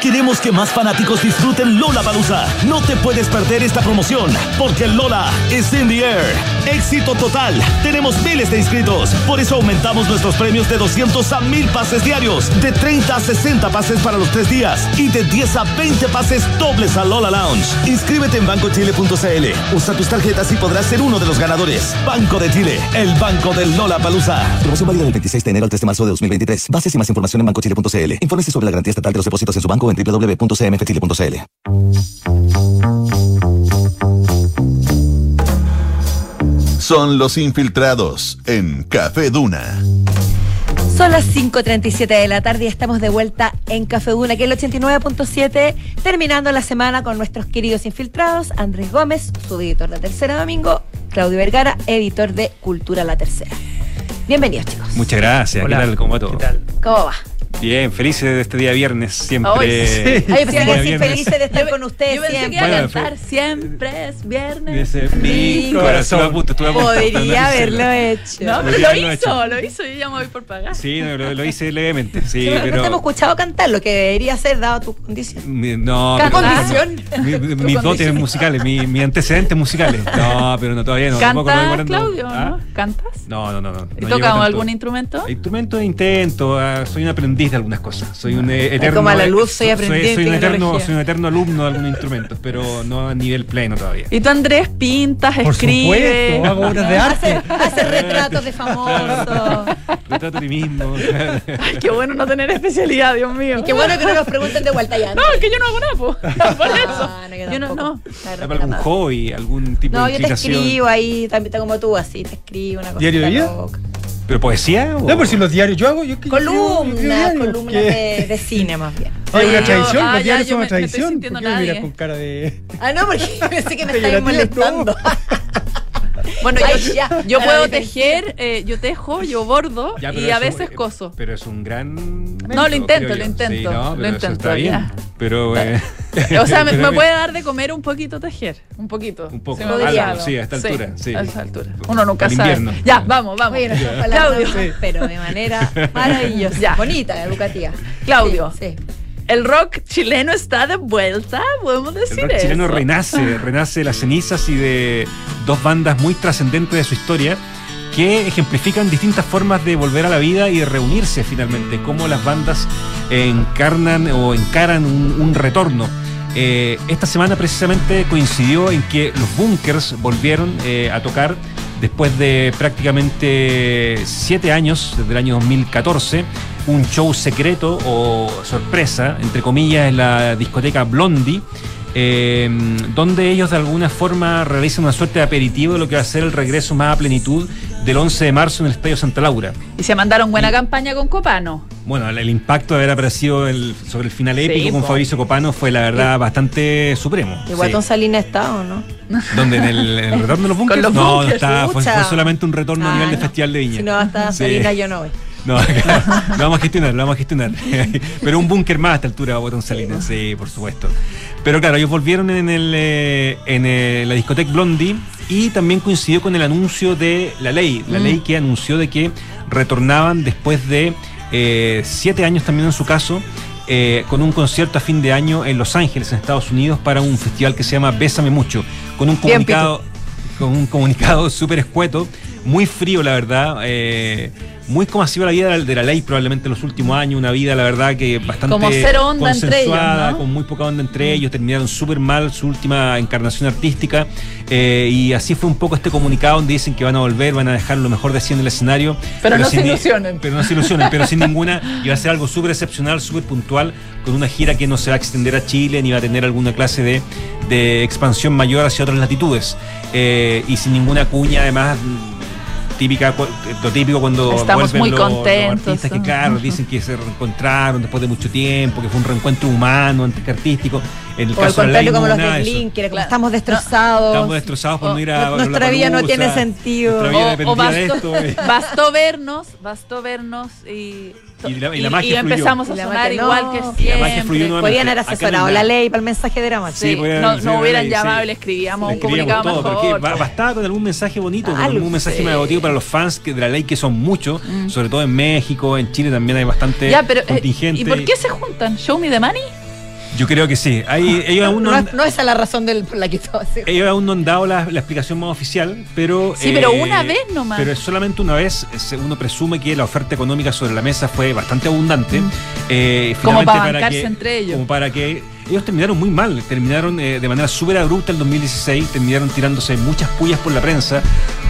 Queremos que más fanáticos disfruten Lola Palusa. No te puedes perder esta promoción, porque Lola es in the air. Éxito total. Tenemos miles de inscritos. Por eso aumentamos nuestros premios de 200 a 1000 pases diarios, de 30 a 60 pases para los tres días y de 10 a 20 pases dobles a Lola Lounge. Inscríbete en bancochile.cl. Usa tus tarjetas y podrás ser uno de los ganadores. Banco de Chile, el banco del Lola Palusa. Promoción válida del 26 de enero al 3 de marzo de 2023. Bases y más información en bancochile.cl. Infórmese sobre la garantía estatal de los depósitos en su banco en www.cmfchile.cl. Son los infiltrados en Café Duna. Son las 5.37 de la tarde y estamos de vuelta en Café Duna, que es el 89.7, terminando la semana con nuestros queridos infiltrados, Andrés Gómez, su editor de Tercera Domingo, Claudio Vergara, editor de Cultura La Tercera. Bienvenidos, chicos. Muchas gracias. Hola. ¿Qué tal? ¿Cómo va todo? ¿Qué tal? ¿Cómo va? Bien, felices de este día viernes, siempre. Ay, sí. Ay, que Día sí, viernes. felices de estar con ustedes Yo pensé que siempre. iba a Bueno, cantar siempre es viernes. Mi corazón. Estuve a punto, estuve a punto, Podría haberlo hecho. No, pero Podría lo haberlo hizo, lo hizo y ya me voy por pagar. Sí, no, lo, lo hice levemente. Sí, Sí, pero pero. no te hemos escuchado cantar lo que debería ser dado tu condición. mi- No, ¿Qué pero- condición? Mi- mis dotes condición. musicales, mi- mis antecedentes musicales. No, pero no, todavía no. ¿Cantas, Claudio, ¿Ah? no? ¿Cantas? No, no, no. no, ¿Y tanto. algún instrumento? Instrumento de intento, ah, soy un aprendiz aprendiz de algunas cosas. Soy un eh, eterno. como a la luz, soy aprendiz Soy, de un eterno, soy un eterno alumno de algunos instrumentos, pero no a nivel pleno todavía. Y tú, Andrés, pintas, Por escribes. supuesto, hago obras de Hace, hace retratos de famosos. Retrato a ti mismo. Ay, qué bueno no tener especialidad, Dios mío. Y qué bueno que no nos pregunten de vuelta ya. No, es que yo no hago nada, po. Por eso. no, yo Yo no, no. ¿Para algún hobby, algún tipo No, de yo te escribo ahí, también está como tú, así, te escribo una cosa. ¿Diario de vida? ¿Pero poesía? O... No, pero si los diarios yo hago, yo Columnas, columnas ¿qué? de, de cine más bien. Hay una tradición, ah, los diarios son me- una me estoy tradición. sintiendo ¿Por qué me miras con cara de.? Ah, no, porque pensé que me estabas molestando. Bueno, Ay, yo, ya, yo puedo tejer, eh, yo tejo, yo bordo Ya, y a veces coso. Pero es un gran. No, lo intento, lo intento, Sí, no, lo intento, Está bien. ya. Pero. eh, O sea, me, me puede dar de comer un poquito tejer. Un poquito. Un poco, Se me algo, podría algo. sí, a esta altura, sí. A esta altura. Uno nunca Al sabe. invierno. Ya, vamos, vamos. Oye, Claudio. pero de manera maravillosa. Ya. Bonita, educativa. Claudio. Sí, sí. El rock chileno está de vuelta, podemos El decir rock eso. chileno renace, renace de las cenizas y de dos bandas muy trascendentes de su historia que ejemplifican distintas formas de volver a la vida y de reunirse finalmente, cómo las bandas encarnan o encaran un, un retorno. Eh, esta semana precisamente coincidió en que los Bunkers volvieron eh, a tocar después de prácticamente siete años, desde el año 2014, un show secreto o sorpresa, entre comillas, en la discoteca Blondie, eh, donde ellos de alguna forma realizan una suerte de aperitivo de lo que va a ser el regreso más a plenitud del 11 de marzo en el Estadio Santa Laura. Y se mandaron buena campaña con Copano. Bueno, el, el impacto de haber aparecido el- sobre el final Sí, épico con po. Fabricio Copano fue la verdad bastante supremo. Igual Sí. Don Salina está, ¿o no? ¿Dónde? ¿En el, en el retorno de los bunkers? los no, no está, fue, solamente un retorno a Ah, nivel de no. Festival de Viña. Si no hasta Sí. Salina, yo no voy. No, lo vamos a gestionar, lo vamos a gestionar. Pero un búnker más a esta altura, Botón Salinas, sí, por supuesto. Pero claro, ellos volvieron en, el, eh, en la discoteca Blondie y también coincidió con el anuncio de la ley, la Mm. ley que anunció de que retornaban después de eh, siete años también en su caso. eh, con un concierto a fin de año en Los Ángeles, en Estados Unidos, para un festival que se llama Bésame Mucho, con un Bien, comunicado, con un comunicado súper escueto, muy frío, la verdad. eh, muy como ha sido la vida de la, de la ley probablemente en los últimos años, una vida, la verdad, que bastante Como cero onda entre ellos, consensuada, ¿no? con muy poca onda entre ellos, terminaron súper mal su última encarnación artística, eh, y así fue un poco este comunicado donde dicen que van a volver, van a dejar lo mejor de sí en el escenario. Pero no se ilusionen. Pero no se ilusionen, pero sin ninguna, y va a ser algo súper excepcional, súper puntual, con una gira que no se va a extender a Chile, ni va a tener alguna clase de, de expansión mayor hacia otras latitudes, Eh, y sin ninguna cuña además típica, lo típico cuando Estamos vuelven muy los, artistas que claro dicen que se reencontraron después de mucho tiempo, que fue un reencuentro humano antes que artístico. En el O al caso de la ley contrario, como no los de de era como estamos destrozados. Estamos destrozados por no ir a Nuestra vida no tiene sentido. Nuestra vida O, dependía o de bastó, esto. eh. bastó vernos, bastó vernos y, Y la- y la magia fluyó. empezamos a Y la sonar magia- igual no. que Y siempre. la magia. Podían haber asesorado no la ley para el mensaje dramático. Sí, podían- no, sí, no hubieran sí. llamado y le escribíamos un escribíamos comunicado todo, mejor. que ba- bastaba con algún mensaje bonito, con algún mensaje sí. más emotivo para los fans que de la ley, que son muchos, Mm. sobre todo en México, en Chile también hay bastante Ya, pero, eh, contingente. ¿y por qué se juntan? ¿Show Me the Money? Yo creo que sí. Hay, ellos, aún no No, esa es la razón del, por la que estaba haciendo. ellos aún no han dado la, la explicación más oficial, pero... Sí, pero una vez nomás. Pero solamente una vez. se- Uno presume que la oferta económica sobre la mesa fue bastante abundante. eh. Como para bancarse que, entre ellos. Como para que... Ellos terminaron muy mal, terminaron eh, de manera súper abrupta el 2016, terminaron tirándose muchas pullas por la prensa.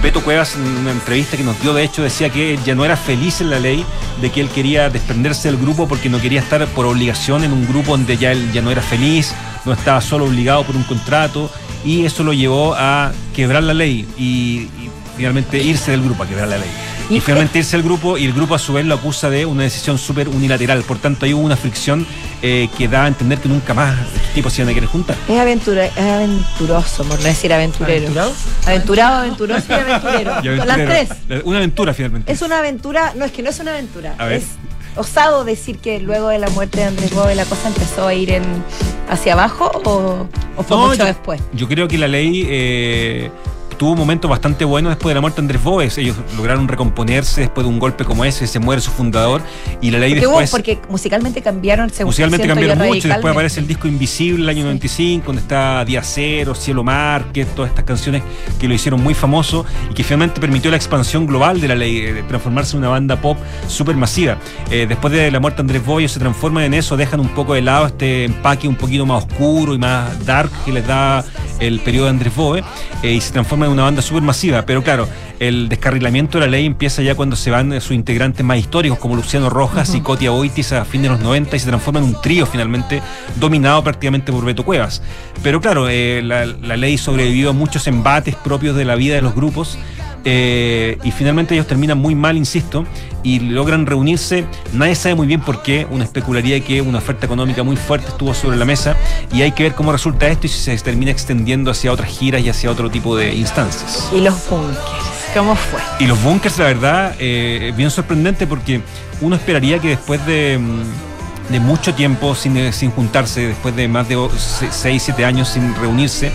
Beto Cuevas, en una entrevista que nos dio, de hecho, decía que ya no era feliz en la ley, de que él quería desprenderse del grupo porque no quería estar por obligación en un grupo donde ya él ya no era feliz, no estaba solo obligado por un contrato, y eso lo llevó a quebrar la ley y finalmente irse del grupo, a quebrar la ley. Y, finalmente irse del grupo y el grupo a su vez lo acusa de una decisión súper unilateral. Por tanto, ahí hubo una fricción eh, que da a entender que nunca más estos tipos se iban a querer juntar. Es, aventura, es aventuroso, por no decir aventurero. Aventurado, aventuroso y aventurero. Y Las tres. Una aventura finalmente. Es una aventura, no es que no es una aventura, A ver. es osado decir que luego de la muerte de Andrés Gómez la cosa empezó a ir en hacia abajo o, o fue No, mucho yo- después. Yo creo que la ley eh, tuvo un momento bastante bueno después de la muerte de Andrés Boes. Ellos lograron recomponerse después de un golpe como ese, se muere su fundador y la ley Porque, hubo- después... porque musicalmente cambiaron según Musicalmente cambiaron mucho, después radicalmente. aparece el disco Invisible el año 95, donde está Día Cero, Cielo Márquez, todas estas canciones que lo hicieron muy famoso y que finalmente permitió la expansión global de la ley, eh, de transformarse en una banda pop súper masiva. Eh, después de la muerte de Andrés Boyo se transforman en eso, dejan un poco de lado este empaque un poquito más oscuro y más dark que les da el periodo de Andrés Boe eh, y se transforma una banda súper masiva. Pero claro, el descarrilamiento de la ley empieza ya cuando se van eh, sus integrantes más históricos como Luciano Rojas y Cotia Boitis a fin de los 90 y se transforma en un trío finalmente dominado prácticamente por Beto Cuevas. Pero claro, eh, la, la ley sobrevivió a muchos embates propios de la vida de los grupos. Eh, y finalmente ellos terminan muy mal, insisto, y logran reunirse. Nadie sabe muy bien por qué. Una especularía que una oferta económica muy fuerte estuvo sobre la mesa y hay que ver cómo resulta esto y si se termina extendiendo hacia otras giras y hacia otro tipo de instancias. Y los bunkers, ¿cómo fue? Y los bunkers, la verdad, eh, bien sorprendente porque uno esperaría que después de, mm, de mucho tiempo sin, eh, sin juntarse, después de más de 6, 7 años sin reunirse,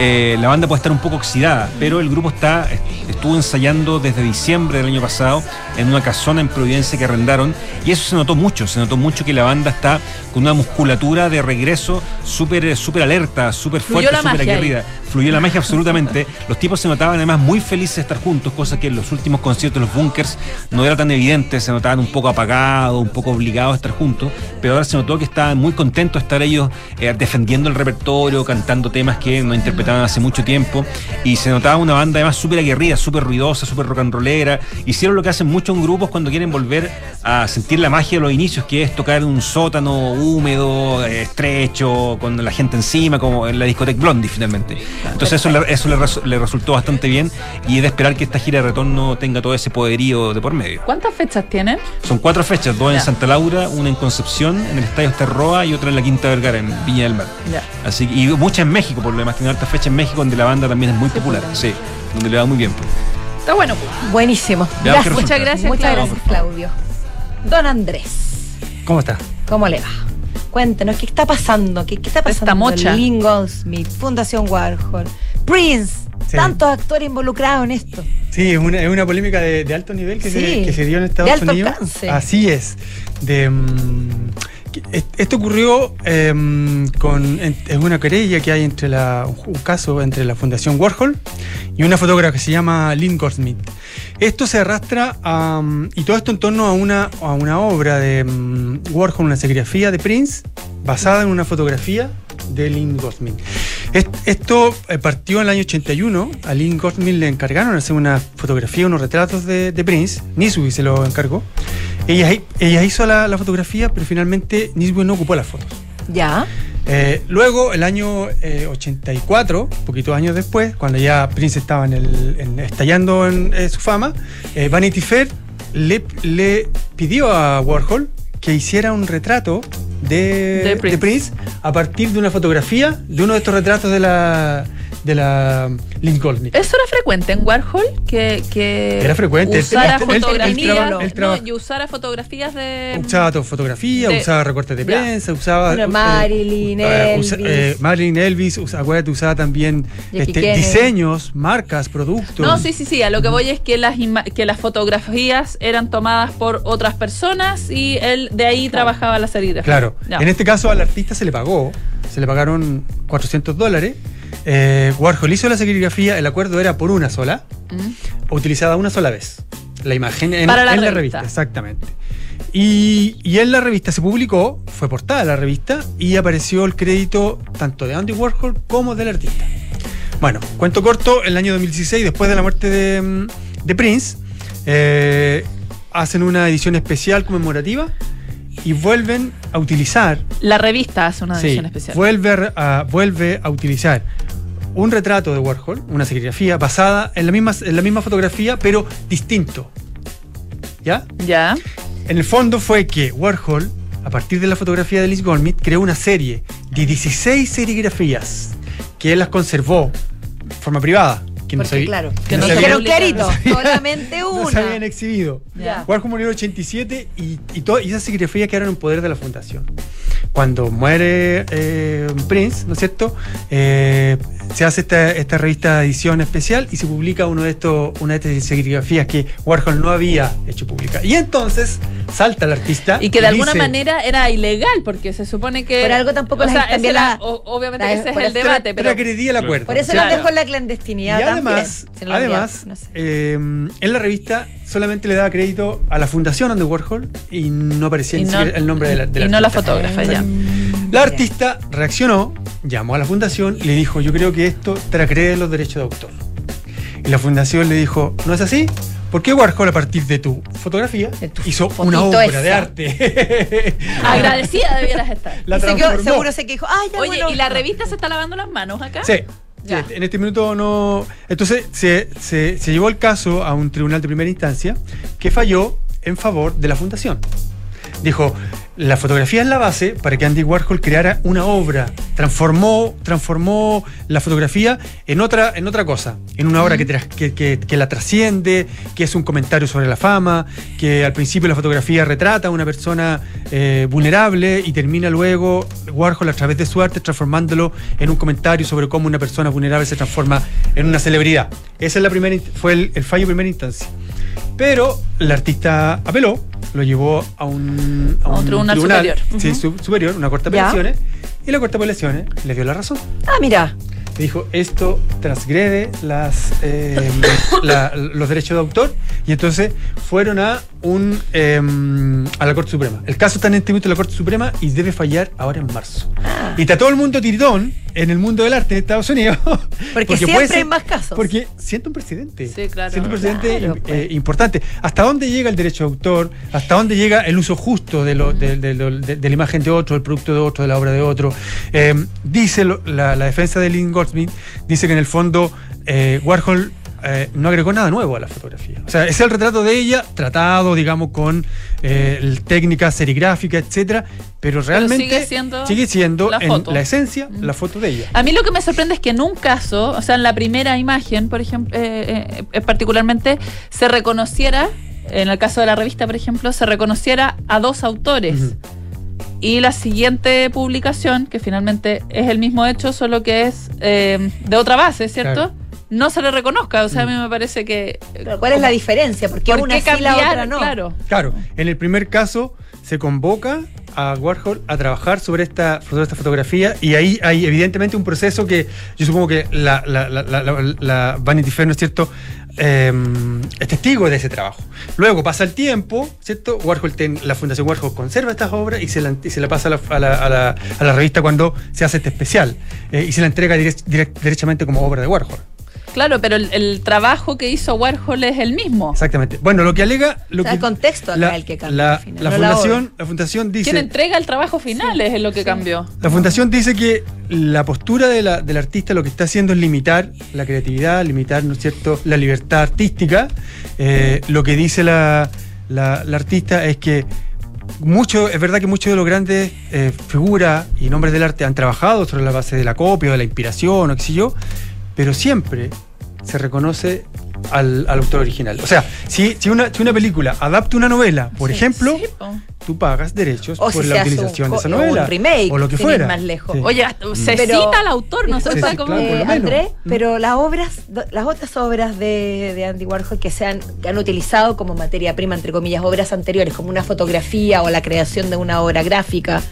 eh, la banda puede estar un poco oxidada, pero el grupo está estuvo ensayando desde diciembre del año pasado en una casona en Providencia que arrendaron y eso se notó mucho, se notó mucho que la banda está con una musculatura de regreso súper súper alerta, súper fuerte, súper aguerrida. Fluyó la magia absolutamente. Los tipos se notaban además muy felices de estar juntos, cosa que en los últimos conciertos de los bunkers no era tan evidente, se notaban un poco apagados, un poco obligados a estar juntos, pero ahora se notó que estaban muy contentos de estar ellos eh, defendiendo el repertorio, cantando temas que no interpretaban hace mucho tiempo, y se notaba una banda además súper aguerrida, súper ruidosa, súper rock and rollera. Hicieron lo que hacen muchos grupos cuando quieren volver a sentir la magia de los inicios, que es tocar en un sótano húmedo, estrecho, con la gente encima, como en la discoteca Blondie finalmente. Entonces eso, le, eso le, res- le resultó bastante bien y es de esperar que esta gira de retorno tenga todo ese poderío de por medio. ¿Cuántas fechas tienen? Son cuatro fechas, dos en. Santa Laura, una en Concepción, en el Estadio Esterroa y otra en la Quinta Vergara, en Viña del Mar. Ya. Así que- y muchas en México, por lo demás, tiene harta fecha en México donde la banda también es muy popular, sí, donde le va muy bien. pues. Está bueno. Buenísimo. Gracias. Muchas gracias, Muchas Claudio. gracias, Claudio. Don Andrés, ¿Cómo está? ¿cómo le va? Cuéntenos, ¿qué está pasando? ¿Qué, qué está pasando? Esta mocha. Lynn Goldsmith, Fundación Warhol, Prince, Sí. tantos actores involucrados en esto. Sí, es una, es una polémica de, de alto nivel que, Sí, se, que se dio en de Estados alto Unidos. alcance. Así es. De, mm, esto ocurrió em, con es una querella que hay entre la un caso entre la Fundación Warhol y una fotógrafa que se llama Lynn Goldsmith. Esto se arrastra a, mm, y todo esto en torno a una, a una obra de mm, Warhol, una serigrafía de Prince basada en una fotografía de Lynn Goldsmith. Est- Esto eh, partió en el año 81. A Lynn Goldsmith le encargaron hacer una fotografía, unos retratos de, Prince. Niswi se lo encargó. Ella, hizo la, la fotografía, pero finalmente Niswi no ocupó las fotos. Ya. Eh, luego, el año eh, 84, poquitos años después, cuando ya Prince estaba en el- en- estallando en eh, su fama, eh, Vanity Fair le, le pidió a Warhol que hiciera un retrato de, De Prince. de Prince a partir de una fotografía de uno de estos retratos de la, de la Lynn Goldsmith. ¿Eso era frecuente en Warhol? Que, que Era frecuente. Usara él- él fotografías traba- él traba- no, y usara fotografías de. Usaba fotografía, de- usaba recortes de Ya. prensa, usaba. Bueno, eh, Marilyn, eh, usa- Elvis. eh, Marilyn Elvis, usa- acuérdate, usaba también este, diseños, marcas, productos. No, sí, sí, sí. A lo que voy es que las, que las fotografías eran tomadas por otras personas y él de ahí trabajaba la serigrafía. Claro. Ya. En este caso al artista se le pagó, se le pagaron 400 dólares. Eh, Warhol hizo la serigrafía, el acuerdo era por una sola, Mm. utilizada una sola vez. La imagen en, Para la en revista. revista, exactamente. Y, y en la revista se publicó, fue portada la revista y apareció el crédito tanto de Andy Warhol como del artista. Bueno, cuento corto, el año 2016, después de la muerte de, mm, de Prince, eh, hacen una edición especial conmemorativa y vuelven a utilizar La revista hace una Sí, edición especial. Vuelve a- vuelve a utilizar un retrato de Warhol, una serigrafía basada en la misma, en la misma fotografía, pero distinto. ¿Ya? Ya. En el fondo fue que Warhol, a partir de la fotografía de Liz Goldsmith, creó una serie de 16 serigrafías que él las conservó de forma privada. Que no Porque, sabía- claro, que no clarito, no habían- solamente no una. se habían exhibido. Warhol murió en el 87 y, y, to- y esas serigrafías quedaron en poder de la fundación. Cuando muere eh, Prince, ¿no es cierto? Eh, se hace esta, esta revista de edición especial y se publica uno de estos, una de estas serigrafías que Warhol no había hecho pública. Y entonces salta el artista. Y que de alguna dice- manera era ilegal, porque se supone que. Por algo tampoco o sea, ese la- o- obviamente la- ese es el debate, pero. Transgredía el acuerdo. Por eso Claro. lo dejó en la clandestinidad Y además, también. Además no sé. eh, en la revista solamente le daba crédito a la fundación Andy Warhol y no aparecía Y ni no- siquiera el nombre de la, de y no la fotógrafa, ya. La artista reaccionó, llamó a la fundación y le dijo, yo creo que esto transgrede los derechos de autor. Y la fundación le dijo, ¿no es así? ¿Por qué Warhol a partir de tu fotografía hizo una obra esa. de arte? Agradecida debieras estar. La Y se quedó- seguro se quejó. Ay, ya, Oye, bueno, ¿y la revista se está lavando las manos acá? Sí. En este minuto no. Entonces se- se llevó el caso a un tribunal de primera instancia que falló en favor de la fundación. Dijo, la fotografía es la base para que Andy Warhol creara una obra. Transformó, transformó la fotografía en otra, en otra cosa. En una obra que, la trasciende, que es un comentario sobre la fama, que al principio la fotografía retrata a una persona eh, vulnerable y termina luego Warhol a través de su arte transformándolo en un comentario sobre cómo una persona vulnerable se transforma en una celebridad. Ese es la primera, fue el, el fallo de primera instancia. Pero el artista apeló, lo llevó a un, A un tribunal superior. sí, su- superior, una corte de apelaciones, y la corte de apelaciones le dio la razón. Ah, mira. Le dijo, esto transgrede las, eh, la- los derechos de autor, y entonces fueron a un em, a la Corte Suprema. El caso está en este momento en la Corte Suprema y debe fallar ahora en marzo. Ah. Y está todo el mundo tiritón en el mundo del arte en Estados Unidos. Porque, siempre hay más casos. Porque siente un presidente. Sí, claro. Siente un presidente Claro, pues. eh, importante. ¿Hasta dónde llega el derecho de autor? ¿Hasta dónde llega el uso justo de, lo- de- de lo- de- de la imagen de otro, el producto de otro, de la obra de otro? Eh, dice lo- la, la defensa de Lynn Goldsmith, dice que en el fondo eh, Warhol eh, no agregó nada nuevo a la fotografía. O sea, es el retrato de ella, tratado, digamos, con eh, técnica serigráfica, etcétera, pero realmente sigue siendo sigue siendo la en la esencia la foto de ella. A mí lo que me sorprende es que en un caso, o sea, en la primera imagen, por ejemplo, eh, eh, particularmente, se reconociera, en el caso de la revista, por ejemplo, se reconociera a dos autores. Y la siguiente publicación, que finalmente es el mismo hecho, solo que es de otra base, ¿cierto? Claro. No se le reconozca. O sea, a mí me parece que. Pero ¿Cuál es la diferencia? ¿Por qué ¿Por una qué sí la cambiar? otra no? Claro. Claro, en el primer caso se convoca a Warhol a trabajar sobre esta, sobre esta fotografía y ahí hay evidentemente un proceso que yo supongo que la, la, la, la- Vanity Fair, ¿no es cierto?, Eh, es testigo de ese trabajo. Luego pasa el tiempo, ¿cierto? Warhol ten- la Fundación Warhol conserva estas obras y se la, y se la pasa a la, a la- a la- a la revista cuando se hace este especial eh, y se la entrega direct- direct- derechamente como obra de Warhol. Claro, pero el, el trabajo que hizo Warhol es el mismo. Exactamente. Bueno, lo que alega... Lo O sea, que, el contexto acá la, es el que cambia la- al final, la no la fundación, la fundación dice... Quien entrega el trabajo final es lo que cambió. La fundación dice que la postura de la- del artista lo que está haciendo es limitar la creatividad, limitar, ¿no es cierto?, la libertad artística. Eh, lo que dice la, la- la artista es que mucho, es verdad que muchos de los grandes eh, figuras y nombres del arte han trabajado sobre la base de la copia, o de la inspiración, o qué sé yo, pero siempre se reconoce al, al autor original. O sea, si, si, una, si una película adapta una novela, por Sí, ejemplo, sí, po. tú pagas derechos O por si la se utilización de esa novela. un remake, o lo que fuera. más lejos. Sí. Oye, se Pero- cita al autor, no Sí, sí, claro, eh. Andrés, Mm. pero las obras, las otras obras de, de Andy Warhol que se han, que han utilizado como materia prima, entre comillas, obras anteriores, como una fotografía o la creación de una obra gráfica,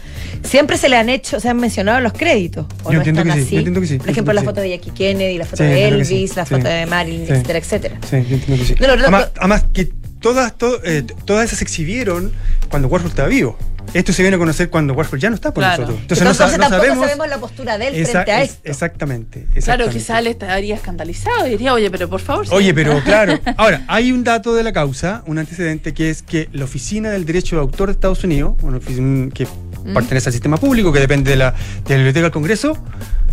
siempre se le han hecho, se han mencionado en los créditos. ¿o Yo no entiendo están que sí, yo entiendo que sí, Por ejemplo, la foto de Jackie Kennedy, la foto Sí, de Elvis, sí, la sí. foto de Marilyn, Sí. etcétera, etcétera. Sí, yo entiendo que sí. No, no, no, además, no. además que todas, to- eh, todas esas se exhibieron cuando Warhol estaba vivo. Esto se viene a conocer cuando Warhol ya no está por Claro. nosotros. Entonces, Entonces, no, sabemos. sabemos la postura de él esa- frente a es- esto. exactamente, Claro, exactamente. quizá él estaría escandalizado y diría, oye, pero por favor. Oye, sí. pero claro. Ahora, hay un dato de la causa, un antecedente, que es que la Oficina del Derecho de Autor de Estados Unidos, una oficina que Mm. pertenece al sistema público, que depende de la, de la Biblioteca del Congreso,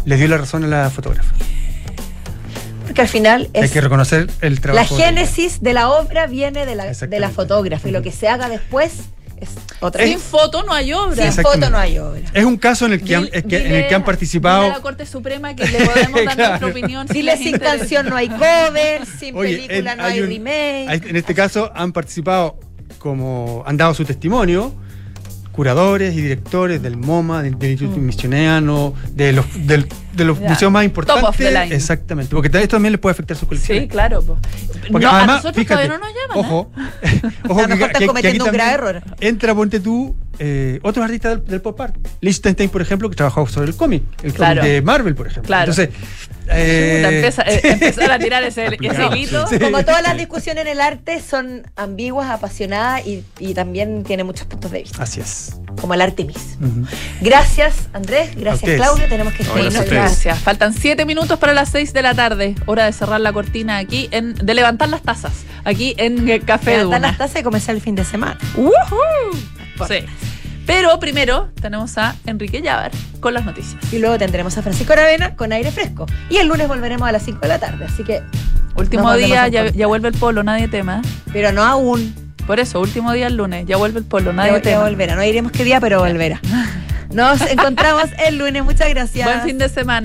le dio la razón a la fotógrafa. Porque al final Hay es que reconocer el la trabajo. ella. génesis de la obra viene de la, de la fotógrafa y lo que se haga después es otra Sin foto no hay obra. Sin foto no hay obra. Es un caso en el que, han, Dile- es que- en el que han participado. dile a la Corte Suprema que le podemos dar Claro. nuestra opinión. si Dile les sin interesa. canción no hay cover, sin Oye, película en- no hay, hay un- remake. hay- en este caso han participado como han dado su testimonio curadores y directores del MoMA, del, del Instituto Misioneano, de los, del- de los Ya. museos más Top importantes. of the line. Exactamente, porque esto también les puede afectar sus colecciones. Sí, claro. po. Porque No, a nosotros fíjate, todavía no nos llaman. ¿eh? Ojo, A ojo lo mejor están cometiendo un grave error. Entra, ponte tú, eh, otros artistas del, del pop art. Lichtenstein, por ejemplo, que trabajó sobre el cómic, el Claro. cómic de Marvel, por ejemplo. Claro. Entonces, eh, empieza- eh, empezar a tirar ese, ese sí. Como todas las discusiones en el arte son ambiguas, apasionadas y, y también tiene muchos puntos de vista, así es. Como el arte mismo. Ujú. Gracias, Andrés. Gracias. Claudio. Tenemos que No, irnos gracias. Faltan siete minutos para las seis de la tarde. Hora de cerrar la cortina aquí, en, de levantar las tazas. Aquí en eh, Café Levantar Duna. las tazas y comenzar el fin de semana. ¡Woohoo! Sí. Pero primero tenemos a Enrique Llavar con las noticias. Y luego tendremos a Francisco Aravena con aire fresco. Y el lunes volveremos a las 5 de la tarde. Así que, Último día, ya, ya vuelve el polo, nadie tema. pero no aún. Por eso, último día el lunes, ya vuelve el polo, nadie Ya, ya tema. volverá. No diremos qué día, pero volverá. Nos encontramos el lunes. Muchas gracias. Buen fin de semana.